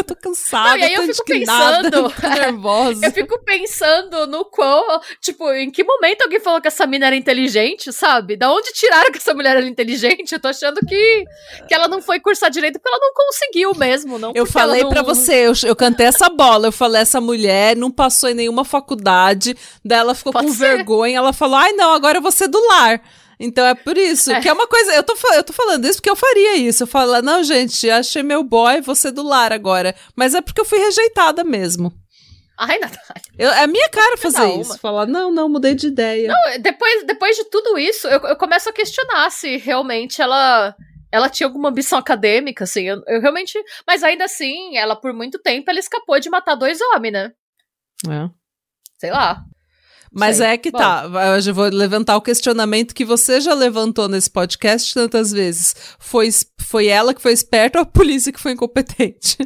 Eu tô cansada, não, e aí eu fico pensando, *laughs* nervosa. eu fico pensando no qual, tipo, em que momento alguém falou que essa mina era inteligente, sabe? Da onde tiraram que essa mulher era inteligente? Eu tô achando que, que ela não foi cursar direito porque ela não conseguiu mesmo, não. Eu falei não... para você, eu, eu cantei essa bola, eu falei essa mulher não passou em nenhuma faculdade, dela ficou Pode com ser. vergonha, ela falou: "Ai, não, agora eu vou ser do lar". Então é por isso, é. que é uma coisa. Eu tô, eu tô falando isso porque eu faria isso. Eu falo, não, gente, achei meu boy, você do lar agora. Mas é porque eu fui rejeitada mesmo. Ai, Natália. Eu, é a minha cara fazer isso. Falar, não, não, mudei de ideia. Não, depois, depois de tudo isso, eu, eu começo a questionar se realmente ela ela tinha alguma ambição acadêmica, assim, eu, eu, realmente. Mas ainda assim, ela por muito tempo ela escapou de matar dois homens, né? É. Sei lá. Mas Sei. é que Bom. tá. Eu vou levantar o questionamento que você já levantou nesse podcast tantas vezes. Foi, foi ela que foi esperta ou a polícia que foi incompetente?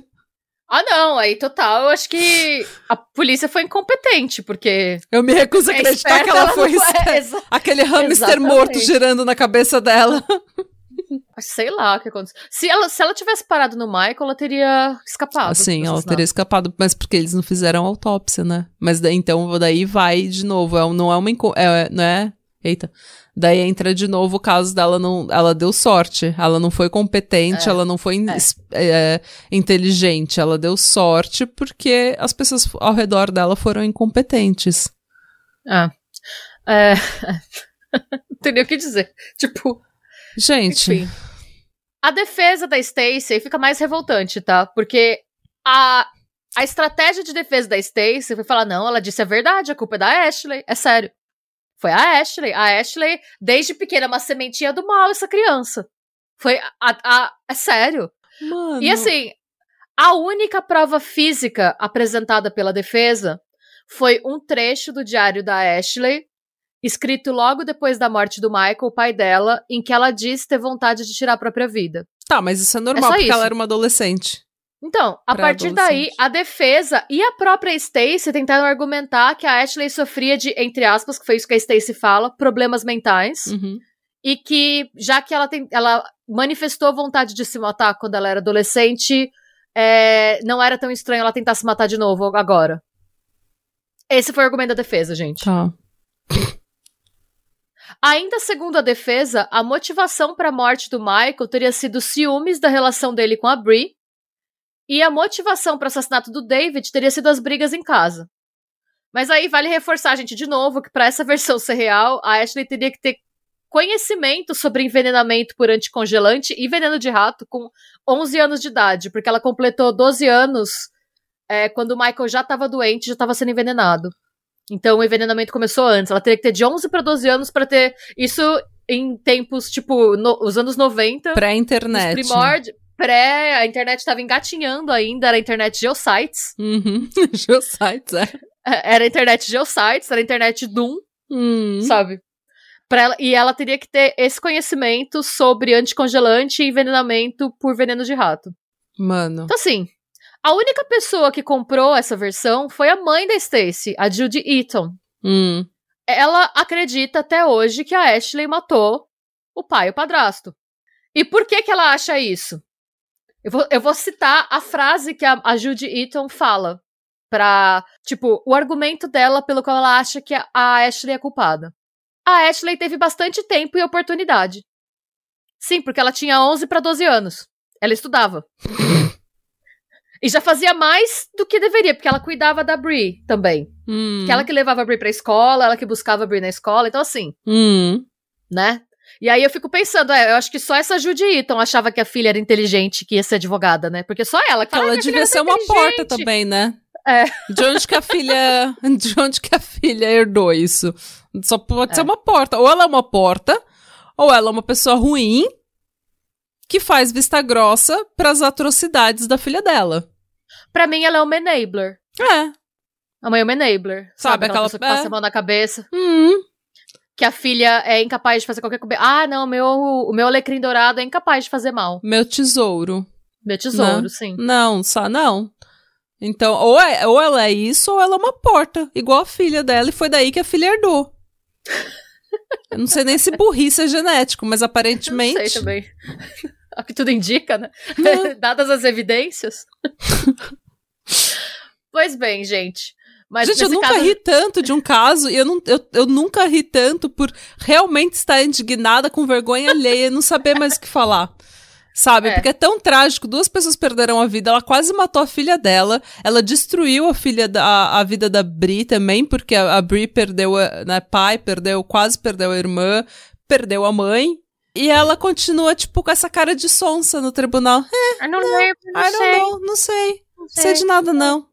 Ah, não, aí total, eu acho que a polícia foi incompetente, porque. Eu me recuso a acreditar que ela, ela foi. É, *laughs* aquele hamster Exatamente. morto girando na cabeça dela. Sei lá o que aconteceu. Se ela, se ela tivesse parado no Michael, ela teria escapado. Sim, ela teria escapado, mas porque eles não fizeram autópsia, né? Mas daí, então, daí vai de novo. É, não é uma. É, não é. Eita. Daí entra de novo o caso dela não. Ela deu sorte. Ela não foi competente, é, ela não foi é. é. inteligente. Ela deu sorte porque as pessoas ao redor dela foram incompetentes. Ah. É. *laughs* não tem nem o que dizer. Tipo, Gente. Enfim. A defesa da Stacy fica mais revoltante, tá? Porque a, a estratégia de defesa da Stacy foi falar: não, ela disse a verdade, a culpa é da Ashley. É sério. Foi a Ashley. A Ashley, desde pequena, uma sementinha do mal, essa criança. Foi a. a, a é sério. Mano. E assim, a única prova física apresentada pela defesa foi um trecho do diário da Ashley escrito logo depois da morte do Michael, o pai dela, em que ela diz ter vontade de tirar a própria vida. Tá, mas isso é normal, é porque isso. ela era uma adolescente. Então, a partir daí, a defesa e a própria Stacy tentaram argumentar que a Ashley sofria de, entre aspas, que foi isso que a Stacy fala, problemas mentais. Uhum. E que, já que ela, tem, ela manifestou vontade de se matar quando ela era adolescente, é, não era tão estranho ela tentar se matar de novo agora. Esse foi o argumento da defesa, gente. Tá. Ainda segundo a defesa, a motivação para a morte do Michael teria sido ciúmes da relação dele com a Brie, e a motivação para o assassinato do David teria sido as brigas em casa. Mas aí vale reforçar, gente, de novo, que para essa *laughs* versão ser real, a Ashley teria que ter conhecimento sobre envenenamento por anticongelante e veneno de rato com 11 anos de idade, porque ela completou 12 anos é, quando o Michael já estava doente, já estava sendo envenenado. Então o envenenamento começou antes. Ela teria que ter de 11 para 12 anos para ter isso em tempos, tipo, no, os anos 90. Pré-internet. Primórdio. Pré, a internet estava engatinhando ainda, era a internet Geosites. Uhum. *laughs* Geosites, é. é. Era a internet Geosites, era a internet Doom, uhum. sabe? Pra ela, e ela teria que ter esse conhecimento sobre anticongelante e envenenamento por veneno de rato. Mano. Então, assim, a única pessoa que comprou essa versão foi a mãe da Stacy, a Judy Eaton. Hum. Ela acredita até hoje que a Ashley matou o pai e o padrasto. E por que que ela acha isso? Eu vou, eu vou citar a frase que a, a Judy Eaton fala pra, tipo, o argumento dela pelo qual ela acha que a, a Ashley é culpada. A Ashley teve bastante tempo e oportunidade. Sim, porque ela tinha 11 para 12 anos. Ela estudava. *laughs* E já fazia mais do que deveria, porque ela cuidava da Brie também. Hum. Que ela que levava a Brie pra escola, ela que buscava a Brie na escola, então assim. Hum. Né? E aí eu fico pensando, é, eu acho que só essa Judy Eaton achava que a filha era inteligente, que ia ser advogada, né? Porque só ela que Ela devia ser uma porta também, né? É. De onde que a filha. *laughs* De onde que a filha herdou isso? Só pode é. ser uma porta. Ou ela é uma porta, ou ela é uma pessoa ruim que faz vista grossa para as atrocidades da filha dela. Para mim, ela é uma enabler. É. A mãe é uma enabler. Sabe, sabe aquela, pessoa que passa é. a mão na cabeça. Hum. Que a filha é incapaz de fazer qualquer coisa. Ah, não, meu, o meu alecrim dourado é incapaz de fazer mal. Meu tesouro. Meu tesouro, não. sim. Não, só não. Então, ou, é, ou ela é isso, ou ela é uma porta, igual a filha dela, e foi daí que a filha herdou. Eu não sei nem se burrice é genético, mas aparentemente. Eu sei também. *laughs* O que tudo indica, né? *laughs* Dadas as evidências. *laughs* pois bem, gente. Mas gente, eu nunca caso... ri tanto de um caso e eu, não, eu, eu nunca ri tanto por realmente estar indignada com vergonha alheia e não saber mais o que falar. Sabe? É. Porque é tão trágico. Duas pessoas perderam a vida. Ela quase matou a filha dela. Ela destruiu a filha da, a, a vida da Bri também, porque a, a Bri perdeu a né, pai, perdeu, quase perdeu a irmã, perdeu a mãe. E ela continua, tipo, com essa cara de sonsa no tribunal. Não, não lembro, não, sei. Know, não sei. Não sei. sei de nada, não.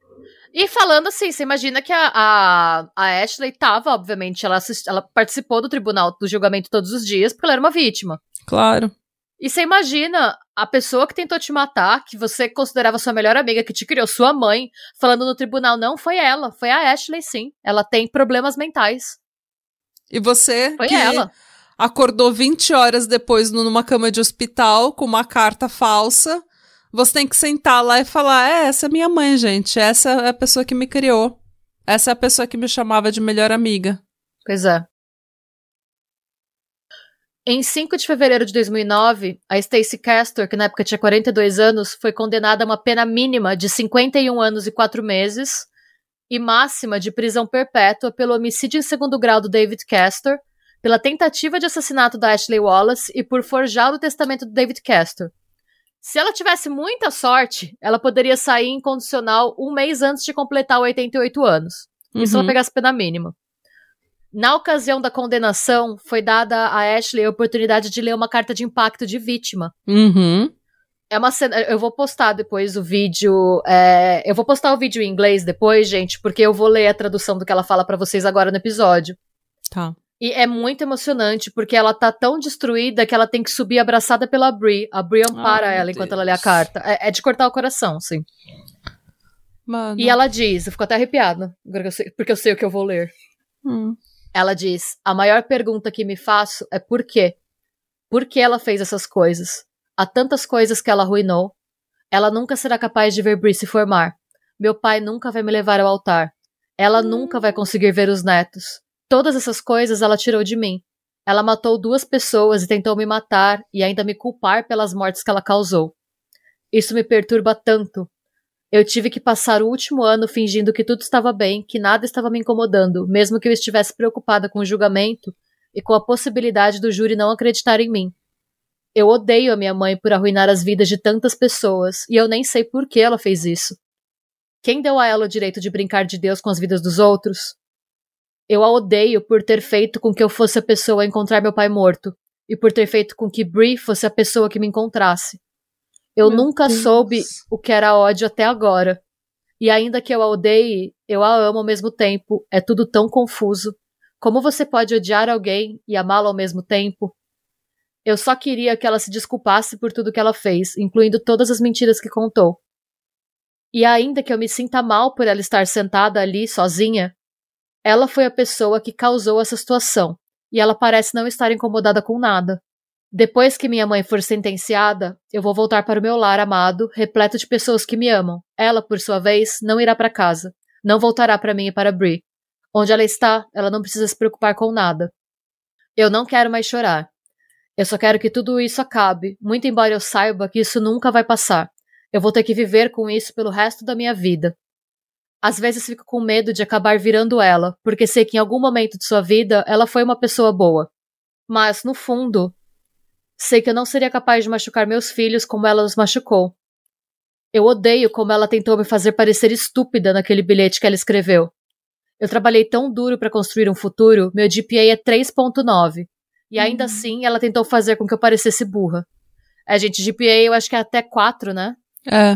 E falando assim, você imagina que a, a, a Ashley tava, obviamente, ela, assist, ela participou do tribunal do julgamento todos os dias, porque ela era uma vítima. Claro. E você imagina a pessoa que tentou te matar, que você considerava sua melhor amiga, que te criou, sua mãe, falando no tribunal, não, foi ela, foi a Ashley, sim. Ela tem problemas mentais. E você foi ela. acordou 20 horas depois numa cama de hospital com uma carta falsa. Você tem que sentar lá e falar: é, essa é minha mãe, gente. Essa é a pessoa que me criou. Essa é a pessoa que me chamava de melhor amiga. Pois é. Em 5 de fevereiro de 2009, a Stacey Castor, que na época tinha 42 anos, foi condenada a uma pena mínima de 51 anos e 4 meses e máxima de prisão perpétua pelo homicídio em segundo grau do David Castor, pela tentativa de assassinato da Ashley Wallace e por forjar o testamento do David Castor. Se ela tivesse muita sorte, ela poderia sair incondicional um mês antes de completar 88 anos. Uhum. Se ela pegasse pena mínima. Na ocasião da condenação, foi dada a Ashley a oportunidade de ler uma carta de impacto de vítima. Uhum. É uma cena. Eu vou postar depois o vídeo. É, eu vou postar o vídeo em inglês depois, gente, porque eu vou ler a tradução do que ela fala para vocês agora no episódio. Tá. E é muito emocionante, porque ela tá tão destruída que ela tem que subir abraçada pela Brie. A Brie ampara Ai, ela enquanto Deus. ela lê a carta. É, é, de cortar o coração, sim. Mano. E ela diz, eu fico até arrepiada, porque eu sei o que eu vou ler. Hum. Ela diz: A maior pergunta que me faço é por quê? Por que ela fez essas coisas? Há tantas coisas que ela arruinou. Ela nunca será capaz de ver Bree se formar. Meu pai nunca vai me levar ao altar. Ela hum. nunca vai conseguir ver os netos. Todas essas coisas ela tirou de mim. Ela matou duas pessoas e tentou me matar e ainda me culpar pelas mortes que ela causou. Isso me perturba tanto, eu tive que passar o último ano fingindo que tudo estava bem, que nada estava me incomodando, mesmo que eu estivesse preocupada com o julgamento e com a possibilidade do júri não acreditar em mim. Eu odeio a minha mãe por arruinar as vidas de tantas pessoas, e eu nem sei por que ela fez isso. Quem deu a ela o direito de brincar de Deus com as vidas dos outros? Eu a odeio por ter feito com que eu fosse a pessoa a encontrar meu pai morto, e por ter feito com que Brie fosse a pessoa que me encontrasse. Eu Meu nunca Deus. soube o que era ódio até agora. E ainda que eu a odeie, eu a amo ao mesmo tempo. É tudo tão confuso. Como você pode odiar alguém e amá-lo ao mesmo tempo? Eu só queria que ela se desculpasse por tudo que ela fez, incluindo todas as mentiras que contou. E ainda que eu me sinta mal por ela estar sentada ali sozinha, ela foi a pessoa que causou essa situação, e ela parece não estar incomodada com nada. Depois que minha mãe for sentenciada, eu vou voltar para o meu lar amado, repleto de pessoas que me amam. Ela, por sua vez, não irá para casa. Não voltará para mim e para Brie. Onde ela está, ela não precisa se preocupar com nada. Eu não quero mais chorar. Eu só quero que tudo isso acabe, muito embora eu saiba que isso nunca vai passar. Eu vou ter que viver com isso pelo resto da minha vida. Às vezes fico com medo de acabar virando ela, porque sei que em algum momento de sua vida ela foi uma pessoa boa. Mas, no fundo, Sei que eu não seria capaz de machucar meus filhos como ela os machucou. Eu odeio como ela tentou me fazer parecer estúpida naquele bilhete que ela escreveu. Eu trabalhei tão duro para construir um futuro, meu GPA é 3.9. E ainda hum. assim, ela tentou fazer com que eu parecesse burra. A gente, GPA, eu acho que é até 4, né? É.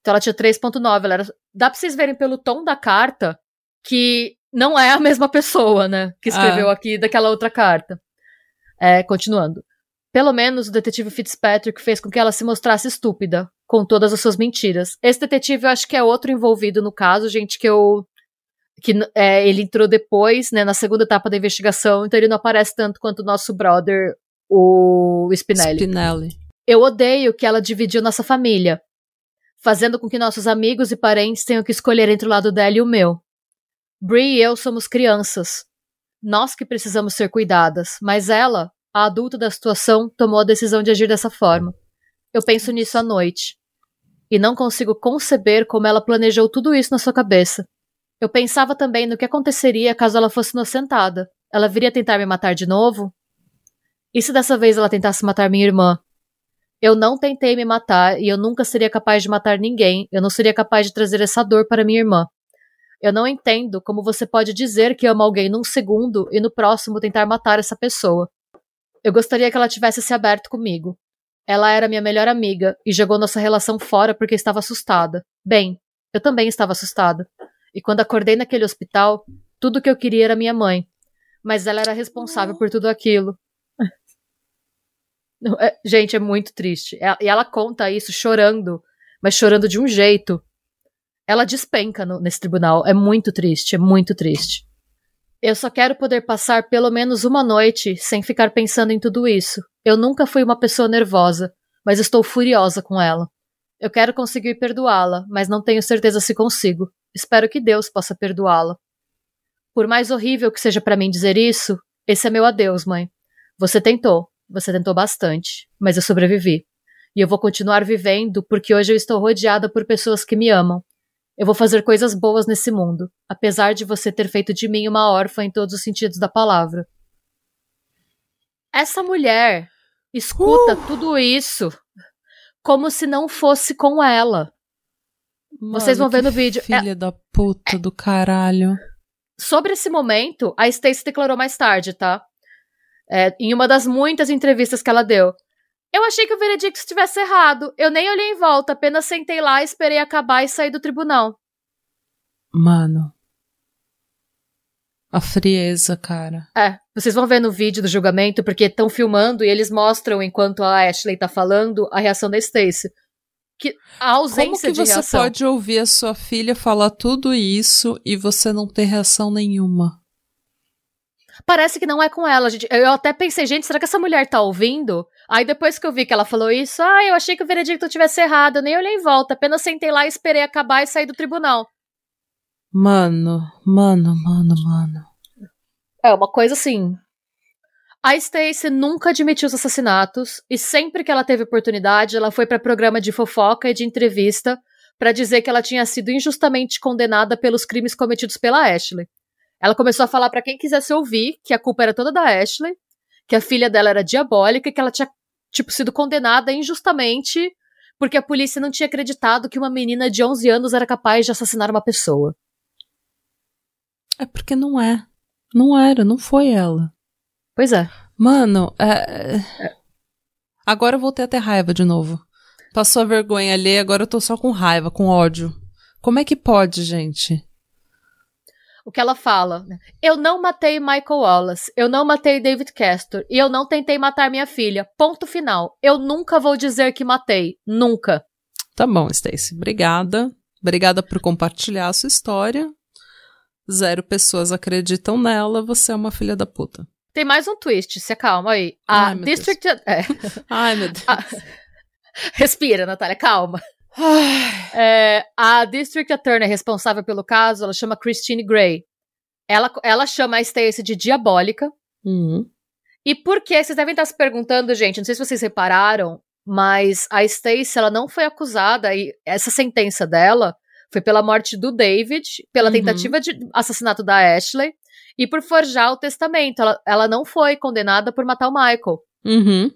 Então ela tinha 3.9. Ela era... Dá pra vocês verem pelo tom da carta que não é a *laughs* mesma pessoa, né? Que escreveu é. aqui daquela outra carta. É, continuando. Pelo menos o detetive Fitzpatrick fez com que ela se mostrasse estúpida, com todas as suas mentiras. Esse detetive eu acho que é outro envolvido no caso, gente, que eu. que é, ele entrou depois, né, na segunda etapa da investigação, então ele não aparece tanto quanto o nosso brother, o Spinelli. Spinelli. Eu odeio que ela dividiu nossa família, fazendo com que nossos amigos e parentes tenham que escolher entre o lado dela e o meu. Brie e eu somos crianças. Nós que precisamos ser cuidadas, mas ela, a adulta da situação, tomou a decisão de agir dessa forma. Eu penso nisso à noite. E não consigo conceber como ela planejou tudo isso na sua cabeça. Eu pensava também no que aconteceria caso ela fosse inocentada. Ela viria tentar me matar de novo? E se dessa vez ela tentasse matar minha irmã? Eu não tentei me matar e eu nunca seria capaz de matar ninguém. Eu não seria capaz de trazer essa dor para minha irmã. Eu não entendo como você pode dizer que ama alguém num segundo e no próximo tentar matar essa pessoa. Eu gostaria que ela tivesse se aberto comigo. Ela era minha melhor amiga e jogou nossa relação fora porque estava assustada. Bem, eu também estava assustada. E quando acordei naquele hospital, tudo que eu queria era minha mãe. Mas ela era responsável por tudo aquilo. É, gente, é muito triste. E ela conta isso chorando, mas chorando de um jeito ela despenca no, nesse tribunal. É muito triste, é muito triste. Eu só quero poder passar pelo menos uma noite sem ficar pensando em tudo isso. Eu nunca fui uma pessoa nervosa, mas estou furiosa com ela. Eu quero conseguir perdoá-la, mas não tenho certeza se consigo. Espero que Deus possa perdoá-la. Por mais horrível que seja para mim dizer isso, esse é meu adeus, mãe. Você tentou, você tentou bastante, mas eu sobrevivi. E eu vou continuar vivendo porque hoje eu estou rodeada por pessoas que me amam eu vou fazer coisas boas nesse mundo, apesar de você ter feito de mim uma órfã em todos os sentidos da palavra. Essa mulher escuta uh! tudo isso como se não fosse com ela. Mano, Vocês vão ver no vídeo. Filha é, da puta é, do caralho. Sobre esse momento, a Stacey declarou mais tarde, tá? É, em uma das muitas entrevistas que ela deu. Eu achei que o veredicto estivesse errado. Eu nem olhei em volta, apenas sentei lá, esperei acabar e saí do tribunal. Mano. A frieza, cara. É, vocês vão ver no vídeo do julgamento, porque estão filmando e eles mostram, enquanto a Ashley tá falando, a reação da Stacy. Que a ausência Como que de você reação. pode ouvir a sua filha falar tudo isso e você não ter reação nenhuma? Parece que não é com ela, gente. Eu até pensei, gente, será que essa mulher tá ouvindo? Aí depois que eu vi que ela falou isso, ah, eu achei que o veredicto tivesse errado, eu nem olhei em volta, apenas sentei lá, esperei acabar e saí do tribunal. Mano, mano, mano, mano. É uma coisa assim. A Stacy nunca admitiu os assassinatos e sempre que ela teve oportunidade, ela foi para programa de fofoca e de entrevista para dizer que ela tinha sido injustamente condenada pelos crimes cometidos pela Ashley. Ela começou a falar para quem quisesse ouvir que a culpa era toda da Ashley, que a filha dela era diabólica e que ela tinha, tipo, sido condenada injustamente porque a polícia não tinha acreditado que uma menina de 11 anos era capaz de assassinar uma pessoa. É porque não é. Não era, não foi ela. Pois é. Mano, é... é. agora eu voltei a ter raiva de novo. Passou a vergonha ali, agora eu tô só com raiva, com ódio. Como é que pode, gente? O que ela fala. Né? Eu não matei Michael Wallace, eu não matei David Castor e eu não tentei matar minha filha. Ponto final. Eu nunca vou dizer que matei. Nunca. Tá bom, Stacy. Obrigada. Obrigada por compartilhar a sua história. Zero pessoas acreditam nela, você é uma filha da puta. Tem mais um twist, se acalma aí. A Ai, District. *laughs* É. Ai, meu Deus. A... Respira, Natália, calma. É, a District Attorney responsável pelo caso, ela chama Christine Gray. Ela, ela chama a Stacey de diabólica. Uhum. E por que? Vocês devem estar se perguntando, gente, não sei se vocês repararam, mas a Stacey, ela não foi acusada, e essa sentença dela foi pela morte do David, pela uhum. tentativa de assassinato da Ashley, e por forjar o testamento. Ela, ela não foi condenada por matar o Michael. Uhum.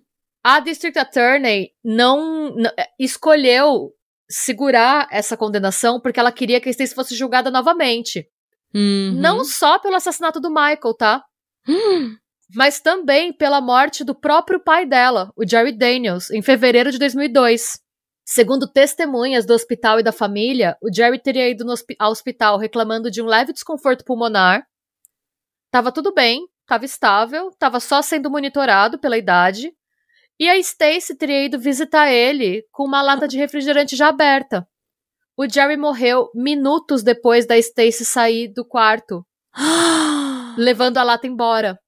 A District Attorney não, não escolheu segurar essa condenação porque ela queria que a Stacey fosse julgada novamente. Uhum. Não só pelo assassinato do Michael, tá? *gasps* mas também pela morte do próprio pai dela, o Jerry Daniels, em fevereiro de 2002. Segundo testemunhas do hospital e da família, o Jerry teria ido ao hospital reclamando de um leve desconforto pulmonar. Tava tudo bem, tava estável, tava só sendo monitorado pela idade. E a Stacy teria ido visitar ele com uma lata de refrigerante já aberta. O Jerry morreu minutos depois da Stacy sair do quarto, *gasps* levando a lata embora.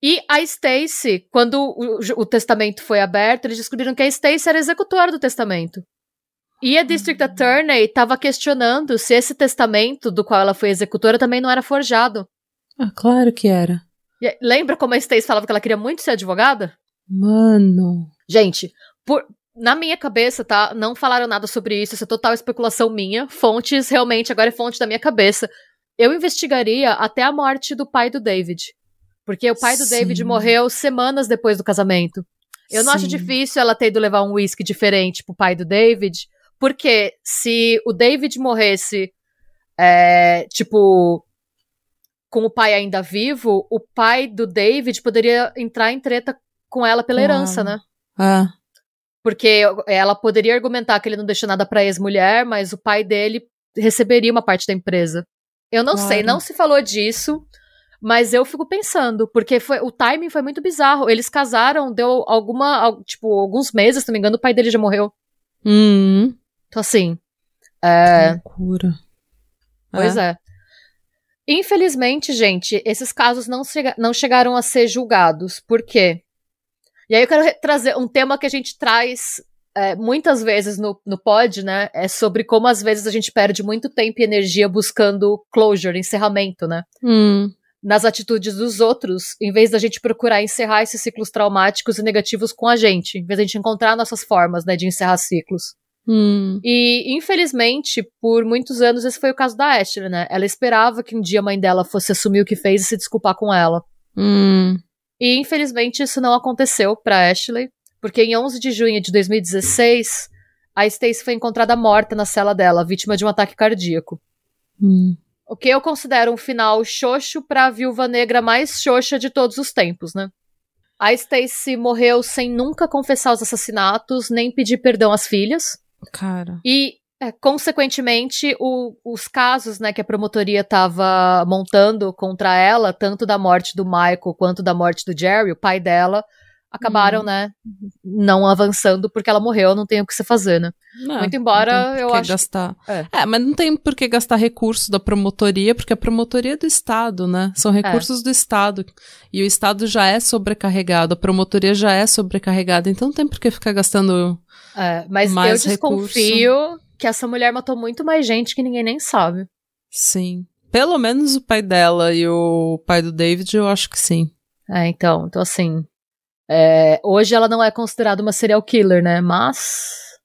E a Stacy, quando o, o, testamento foi aberto, eles descobriram que a Stacy era executora do testamento. E a District uhum. Attorney estava questionando se esse testamento do qual ela foi executora também não era forjado. Ah, claro que era. E, lembra como a Stacy falava que ela queria muito ser advogada? Mano. Gente, por, na minha cabeça, tá? Não falaram nada sobre isso, isso é total especulação minha. Fontes, realmente, agora é fonte da minha cabeça. Eu investigaria até a morte do pai do David. Porque o pai do Sim. David morreu semanas depois do casamento. Eu não Sim. acho difícil ela ter ido levar um whisky diferente pro pai do David, porque se o David morresse, é, tipo, com o pai ainda vivo, o pai do David poderia entrar em treta com ela pela herança, né? Ah. Porque ela poderia argumentar que ele não deixou nada pra ex-mulher, mas o pai dele receberia uma parte da empresa. Eu não claro. sei, não se falou disso. Mas eu fico pensando, porque foi, o timing foi muito bizarro. Eles casaram, deu alguma, tipo, alguns meses, se não me engano, o pai dele já morreu. Hum. Então, assim. É... loucura. Pois é. é. Infelizmente, gente, esses casos não, chega, não chegaram a ser julgados. Por quê? E aí eu quero trazer um tema que a gente traz é, muitas vezes no, no pod, né? É sobre como às vezes a gente perde muito tempo e energia buscando closure, encerramento, né? Hum nas atitudes dos outros, em vez da gente procurar encerrar esses ciclos traumáticos e negativos com a gente, em vez da gente encontrar nossas formas, né, de encerrar ciclos. Hum. E, infelizmente, por muitos anos esse foi o caso da Ashley, né? Ela esperava que um dia a mãe dela fosse assumir o que fez e se desculpar com ela. Hum. E, infelizmente, isso não aconteceu para Ashley, porque em 11 de junho de 2016, a Stacy foi encontrada morta na cela dela, vítima de um ataque cardíaco. Hum. O que eu considero um final xoxo pra viúva negra mais xoxa de todos os tempos, né? A Stacy morreu sem nunca confessar os assassinatos, nem pedir perdão às filhas. Cara. E, é, consequentemente, o, os casos né, que a promotoria estava montando contra ela, tanto da morte do Michael quanto da morte do Jerry, o pai dela, acabaram, hum. né, não avançando porque ela morreu, não tem o que se fazer, né? Não, Muito embora eu acho. Gastar. É. é. mas não tem por que gastar recursos da promotoria, porque a promotoria é do Estado, né? São é. recursos é. do Estado. E o Estado já é sobrecarregado, a promotoria já é sobrecarregada, então não tem por que ficar gastando. É, mas mais eu desconfio recurso. Que essa mulher matou muito mais gente que ninguém nem sabe. Sim. Pelo menos o pai dela e o pai do David, eu acho que sim. É, então, então assim, é, hoje ela não é considerada uma serial killer, né? Mas.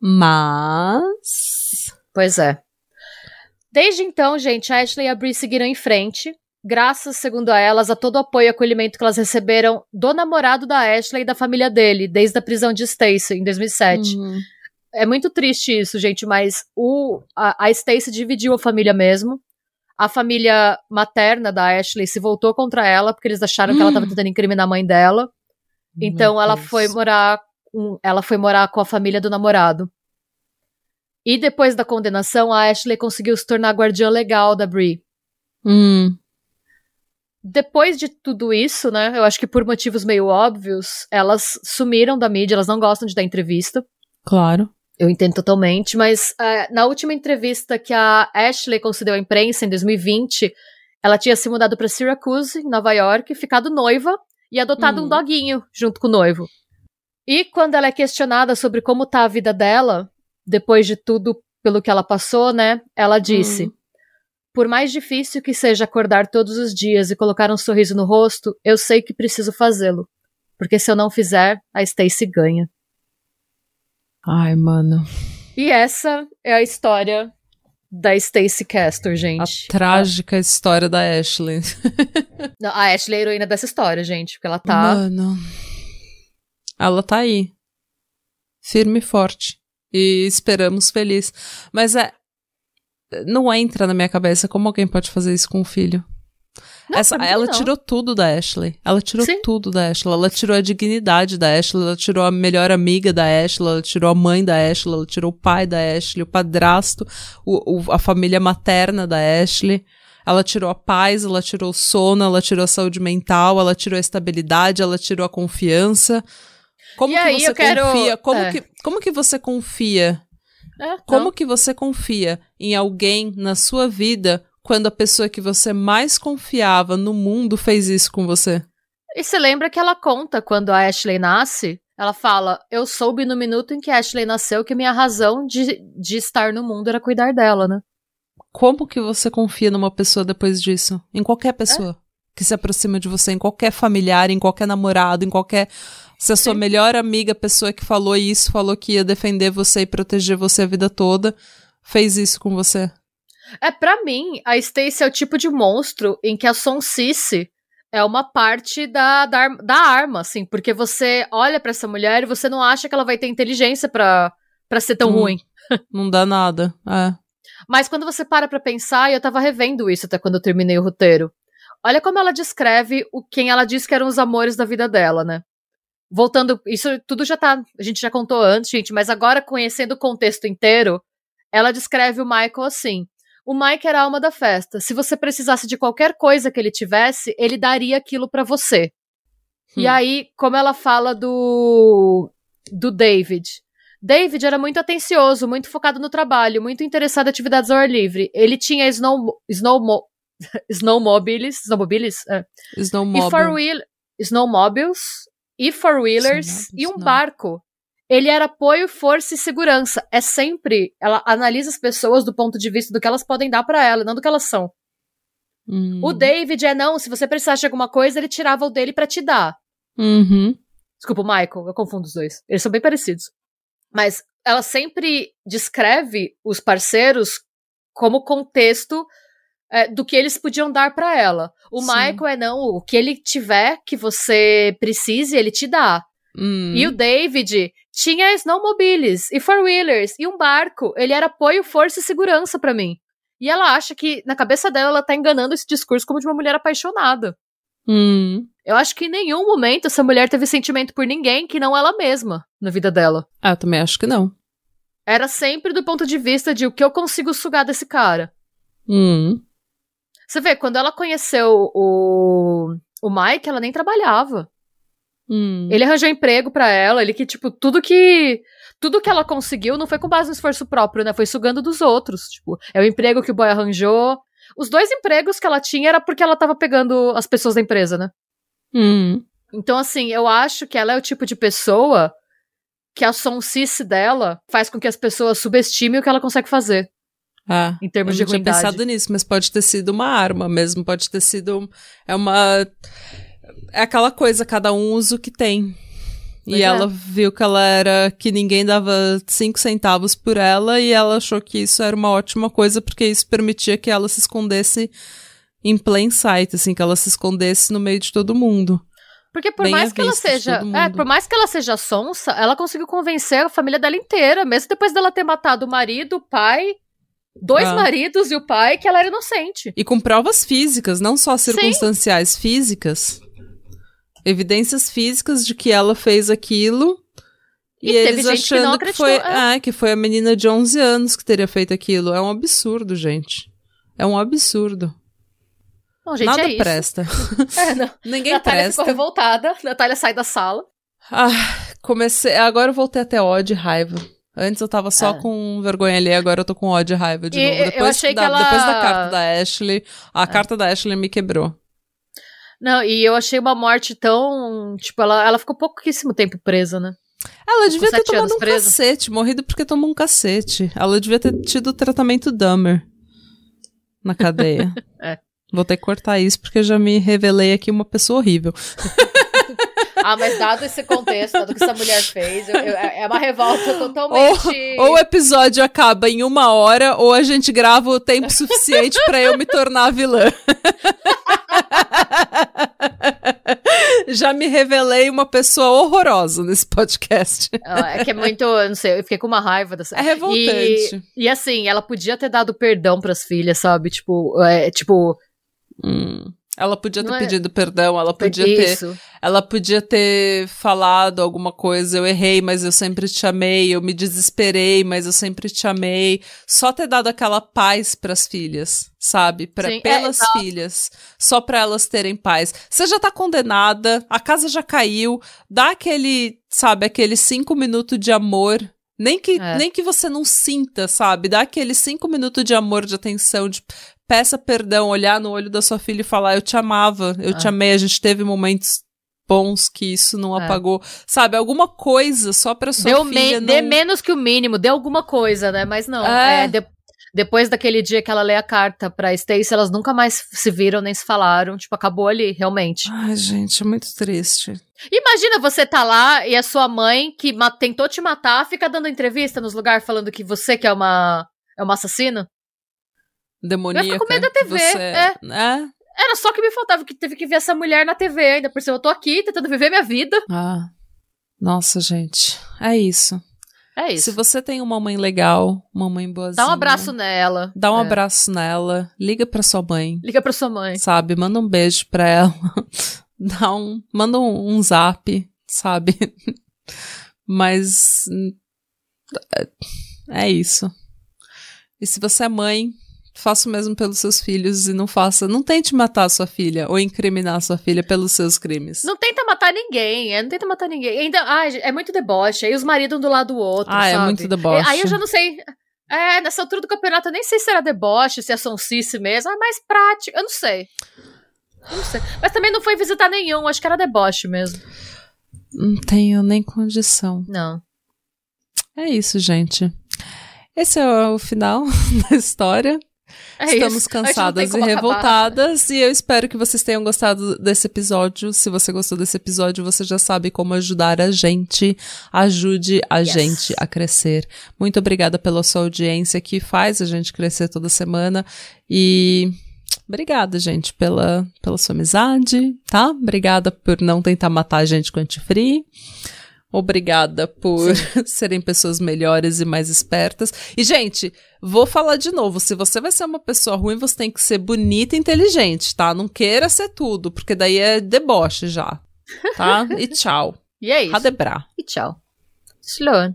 Mas. Pois é. Desde então, gente, a Ashley e a Brie seguiram em frente, graças, segundo elas, a todo o apoio e acolhimento que elas receberam do namorado da Ashley e da família dele, desde a prisão de Stacy, em 2007. Uhum. É muito triste isso, gente, mas o, a, a Stacy dividiu a família mesmo. A família materna da Ashley se voltou contra ela, porque eles acharam que ela estava tentando incriminar a mãe dela. Então ela foi morar com, ela foi morar com a família do namorado. E depois da condenação, a Ashley conseguiu se tornar guardiã legal da Brie. Hum. Depois de tudo isso, né, eu acho que por motivos meio óbvios, elas sumiram da mídia, elas não gostam de dar entrevista. Claro. Eu entendo totalmente, mas uh, na última entrevista que a Ashley concedeu à imprensa em 2020, ela tinha se mudado para Syracuse, em Nova York, ficado noiva e adotado hum. um doguinho junto com o noivo. E quando ela é questionada sobre como tá a vida dela, depois de tudo pelo que ela passou, né? Ela disse: hum. Por mais difícil que seja acordar todos os dias e colocar um sorriso no rosto, eu sei que preciso fazê-lo. Porque se eu não fizer, a Stacy ganha. Ai, mano. E essa é a história da Stacey Castor, gente. A trágica história da Ashley. *laughs* Não, a Ashley é a heroína dessa história, gente, porque ela tá. Mano. Ela tá aí. Firme e forte. E esperamos feliz. Mas é. Não entra na minha cabeça como alguém pode fazer isso com um filho. Não, Essa, ela não. tirou tudo da Ashley. Ela tirou Sim. tudo da Ashley. Ela tirou a dignidade da Ashley, ela tirou a melhor amiga da Ashley, ela tirou a mãe da Ashley, ela tirou o pai da Ashley, o padrasto, o, o, a família materna da Ashley. Ela tirou a paz, ela tirou o sono, ela tirou a saúde mental, ela tirou a estabilidade, ela tirou a confiança. Como e que aí, você confia? Quero... Como, é. que, como que você confia? É, como que você confia em alguém na sua vida quando a pessoa que você mais confiava no mundo fez isso com você? E você lembra que ela conta quando a Ashley nasce? Ela fala: Eu soube no minuto em que a Ashley nasceu que minha razão de, de estar no mundo era cuidar dela, né? Como que você confia numa pessoa depois disso? Em qualquer pessoa é. que se aproxima de você, em qualquer familiar, em qualquer namorado, em qualquer. Se a sua Sim. melhor amiga, a pessoa que falou isso, falou que ia defender você e proteger você a vida toda, fez isso com você. É, para mim, a Stacy é o tipo de monstro em que a Sonsice é uma parte da, da, da arma, assim, porque você olha para essa mulher e você não acha que ela vai ter inteligência para ser tão hum, ruim. *laughs* Não dá nada, é. Mas quando você para pra pensar, e eu tava revendo isso até quando eu terminei o roteiro, olha como ela descreve o quem ela disse que eram os amores da vida dela, né? Voltando, isso tudo já tá, a gente já contou antes, gente, mas agora conhecendo o contexto inteiro, ela descreve o Michael assim: o Mike era a alma da festa. Se você precisasse de qualquer coisa que ele tivesse, ele daria aquilo para você. Hum. E aí, como ela fala do do David. David era muito atencioso, muito focado no trabalho, muito interessado em atividades ao ar livre. Ele tinha snow, snow, *laughs* snowmobiles, snowmobiles, é. Snowmobile. e four wheel, snowmobiles e four wheelers e um barco ele era apoio, força e segurança. É sempre. Ela analisa as pessoas do ponto de vista do que elas podem dar para ela, não do que elas são. Hum. O David é não, se você precisasse de alguma coisa, ele tirava o dele para te dar. Uhum. Desculpa, Michael, eu confundo os dois. Eles são bem parecidos. Mas ela sempre descreve os parceiros como contexto é, do que eles podiam dar para ela. O Sim. Michael é não, o que ele tiver que você precise, ele te dá. Hum. E o David tinha snowmobiles e four-wheelers e um barco. Ele era apoio, força e segurança para mim. E ela acha que, na cabeça dela, ela tá enganando esse discurso como de uma mulher apaixonada. Hum. Eu acho que em nenhum momento essa mulher teve sentimento por ninguém que não ela mesma na vida dela. Ah, eu também acho que não. Era sempre do ponto de vista de o que eu consigo sugar desse cara. Hum. Você vê, quando ela conheceu o, o Mike, ela nem trabalhava. Hum. Ele arranjou emprego para ela, ele que, tipo, tudo que. Tudo que ela conseguiu não foi com base no esforço próprio, né? Foi sugando dos outros. Tipo, é o emprego que o boy arranjou. Os dois empregos que ela tinha era porque ela tava pegando as pessoas da empresa, né? Hum. Então, assim, eu acho que ela é o tipo de pessoa que a sonsice dela faz com que as pessoas subestimem o que ela consegue fazer. Ah, em termos eu de ruindade. tinha pensado nisso, mas pode ter sido uma arma mesmo, pode ter sido é uma é aquela coisa, cada um usa o que tem. Pois e é. ela viu que ela era. que ninguém dava cinco centavos por ela, e ela achou que isso era uma ótima coisa, porque isso permitia que ela se escondesse em plain sight, assim, que ela se escondesse no meio de todo mundo. Porque por mais que ela seja. É, por mais que ela seja sonsa, ela conseguiu convencer a família dela inteira, mesmo depois dela ter matado o marido, o pai, dois ah. maridos e o pai, que ela era inocente. E com provas físicas, não só circunstanciais, Sim. físicas evidências físicas de que ela fez aquilo. E, e eles achando que, que foi, é. é. que foi a menina de 11 anos que teria feito aquilo. É um absurdo, gente. É um absurdo. Gente, Nada é presta. *laughs* É, não. Ninguém Natália presta. ficou revoltada. Natália sai da sala. Ah, comecei. Agora eu voltei até ódio e raiva. Antes eu tava só é. com vergonha ali, agora eu tô com ódio e raiva de e novo. Depois, eu achei da, que ela... depois da carta da Ashley, a é. carta da Ashley me quebrou. Não, e eu achei uma morte tão. Tipo, ela, ela ficou pouquíssimo tempo presa, né? Ela devia ter tomado um presa. cacete, morrido porque tomou um cacete. Ela devia ter tido o tratamento Dummer na cadeia. *laughs* é. Vou ter que cortar isso porque já me revelei aqui uma pessoa horrível. *laughs* Ah, mas dado esse contexto, dado o que essa mulher fez, eu, eu, é uma revolta totalmente. Ou, ou, o episódio acaba em uma hora, ou a gente grava o tempo suficiente para eu me tornar vilã. *laughs* *laughs* Já me revelei uma pessoa horrorosa nesse podcast. É que é muito, não sei, eu fiquei com uma raiva dessa. É revoltante. E, e assim, ela podia ter dado perdão para as filhas, sabe? Tipo, é, tipo. Hum. Ela podia ter é... pedido perdão, ela podia Isso. ter. Ela podia ter falado alguma coisa, eu errei, mas eu sempre te amei, eu me desesperei, mas eu sempre te amei. Só ter dado aquela paz para as filhas, sabe? Pra, Sim, é, pelas é, filhas, só para elas terem paz. Você já tá condenada, a casa já caiu, dá aquele, sabe, aquele cinco minutos de amor nem que, é. nem que você não sinta, sabe? Dá aqueles cinco minutos de amor, de atenção, de peça perdão, olhar no olho da sua filha e falar: Eu te amava, eu é. te amei, a gente teve momentos bons que isso não é. apagou. Sabe, alguma coisa só pra sua deu filha. Me não... Dê menos que o mínimo, dê alguma coisa, né? Mas não. É. é de... Depois daquele dia que ela lê a carta pra Stacy, elas nunca mais se viram nem se falaram. Tipo, acabou ali, realmente. Ai, gente, é muito triste. Imagina você tá lá e a sua mãe, que tentou te matar, fica dando entrevista nos lugares falando que você que é uma, é uma assassina. Demoníaca. Eu com medo da TV. Você... É. é. Era só que me faltava, que teve que ver essa mulher na TV ainda. Por isso eu tô aqui tentando viver minha vida. Ah. Nossa, gente. É isso. É isso. Se você tem uma mãe legal, uma mãe boazinha. Dá um abraço nela. Dá um é. abraço nela. Liga pra sua mãe. Liga pra sua mãe. Sabe? Manda um beijo pra ela. *laughs* Dá um. Manda um, um zap, sabe? *laughs* Mas. É, é isso. E se você é mãe, faça o mesmo pelos seus filhos e não faça. Não tente matar a sua filha ou incriminar a sua filha pelos seus crimes. Não tenta matar ninguém, é, não tenta matar ninguém. Ainda, ai, é muito deboche. Aí os maridos um do lado do outro. Ah, é sabe? é muito deboche. Aí eu já não sei. É, nessa altura do campeonato eu nem sei se era deboche, se é sonsice mesmo, é mais prático. Eu não sei. Eu não sei. Mas também não foi visitar nenhum, acho que era deboche mesmo. Não tenho nem condição. Não. É isso, gente. Esse é o final *laughs* da história. É Estamos isso. cansadas e revoltadas acabar. e eu espero que vocês tenham gostado desse episódio. Se você gostou desse episódio, você já sabe como ajudar a gente. Ajude a yes. gente a crescer. Muito obrigada pela sua audiência que faz a gente crescer toda semana e Obrigada, gente, pela, pela sua amizade, tá? Obrigada por não tentar matar a gente com antifree. Obrigada por *laughs* serem pessoas melhores e mais espertas. E, gente, vou falar de novo: se você vai ser uma pessoa ruim, você tem que ser bonita e inteligente, tá? Não queira ser tudo, porque daí é deboche já. Tá? *laughs* E tchau. E é isso. Radebra. E tchau. Sloan.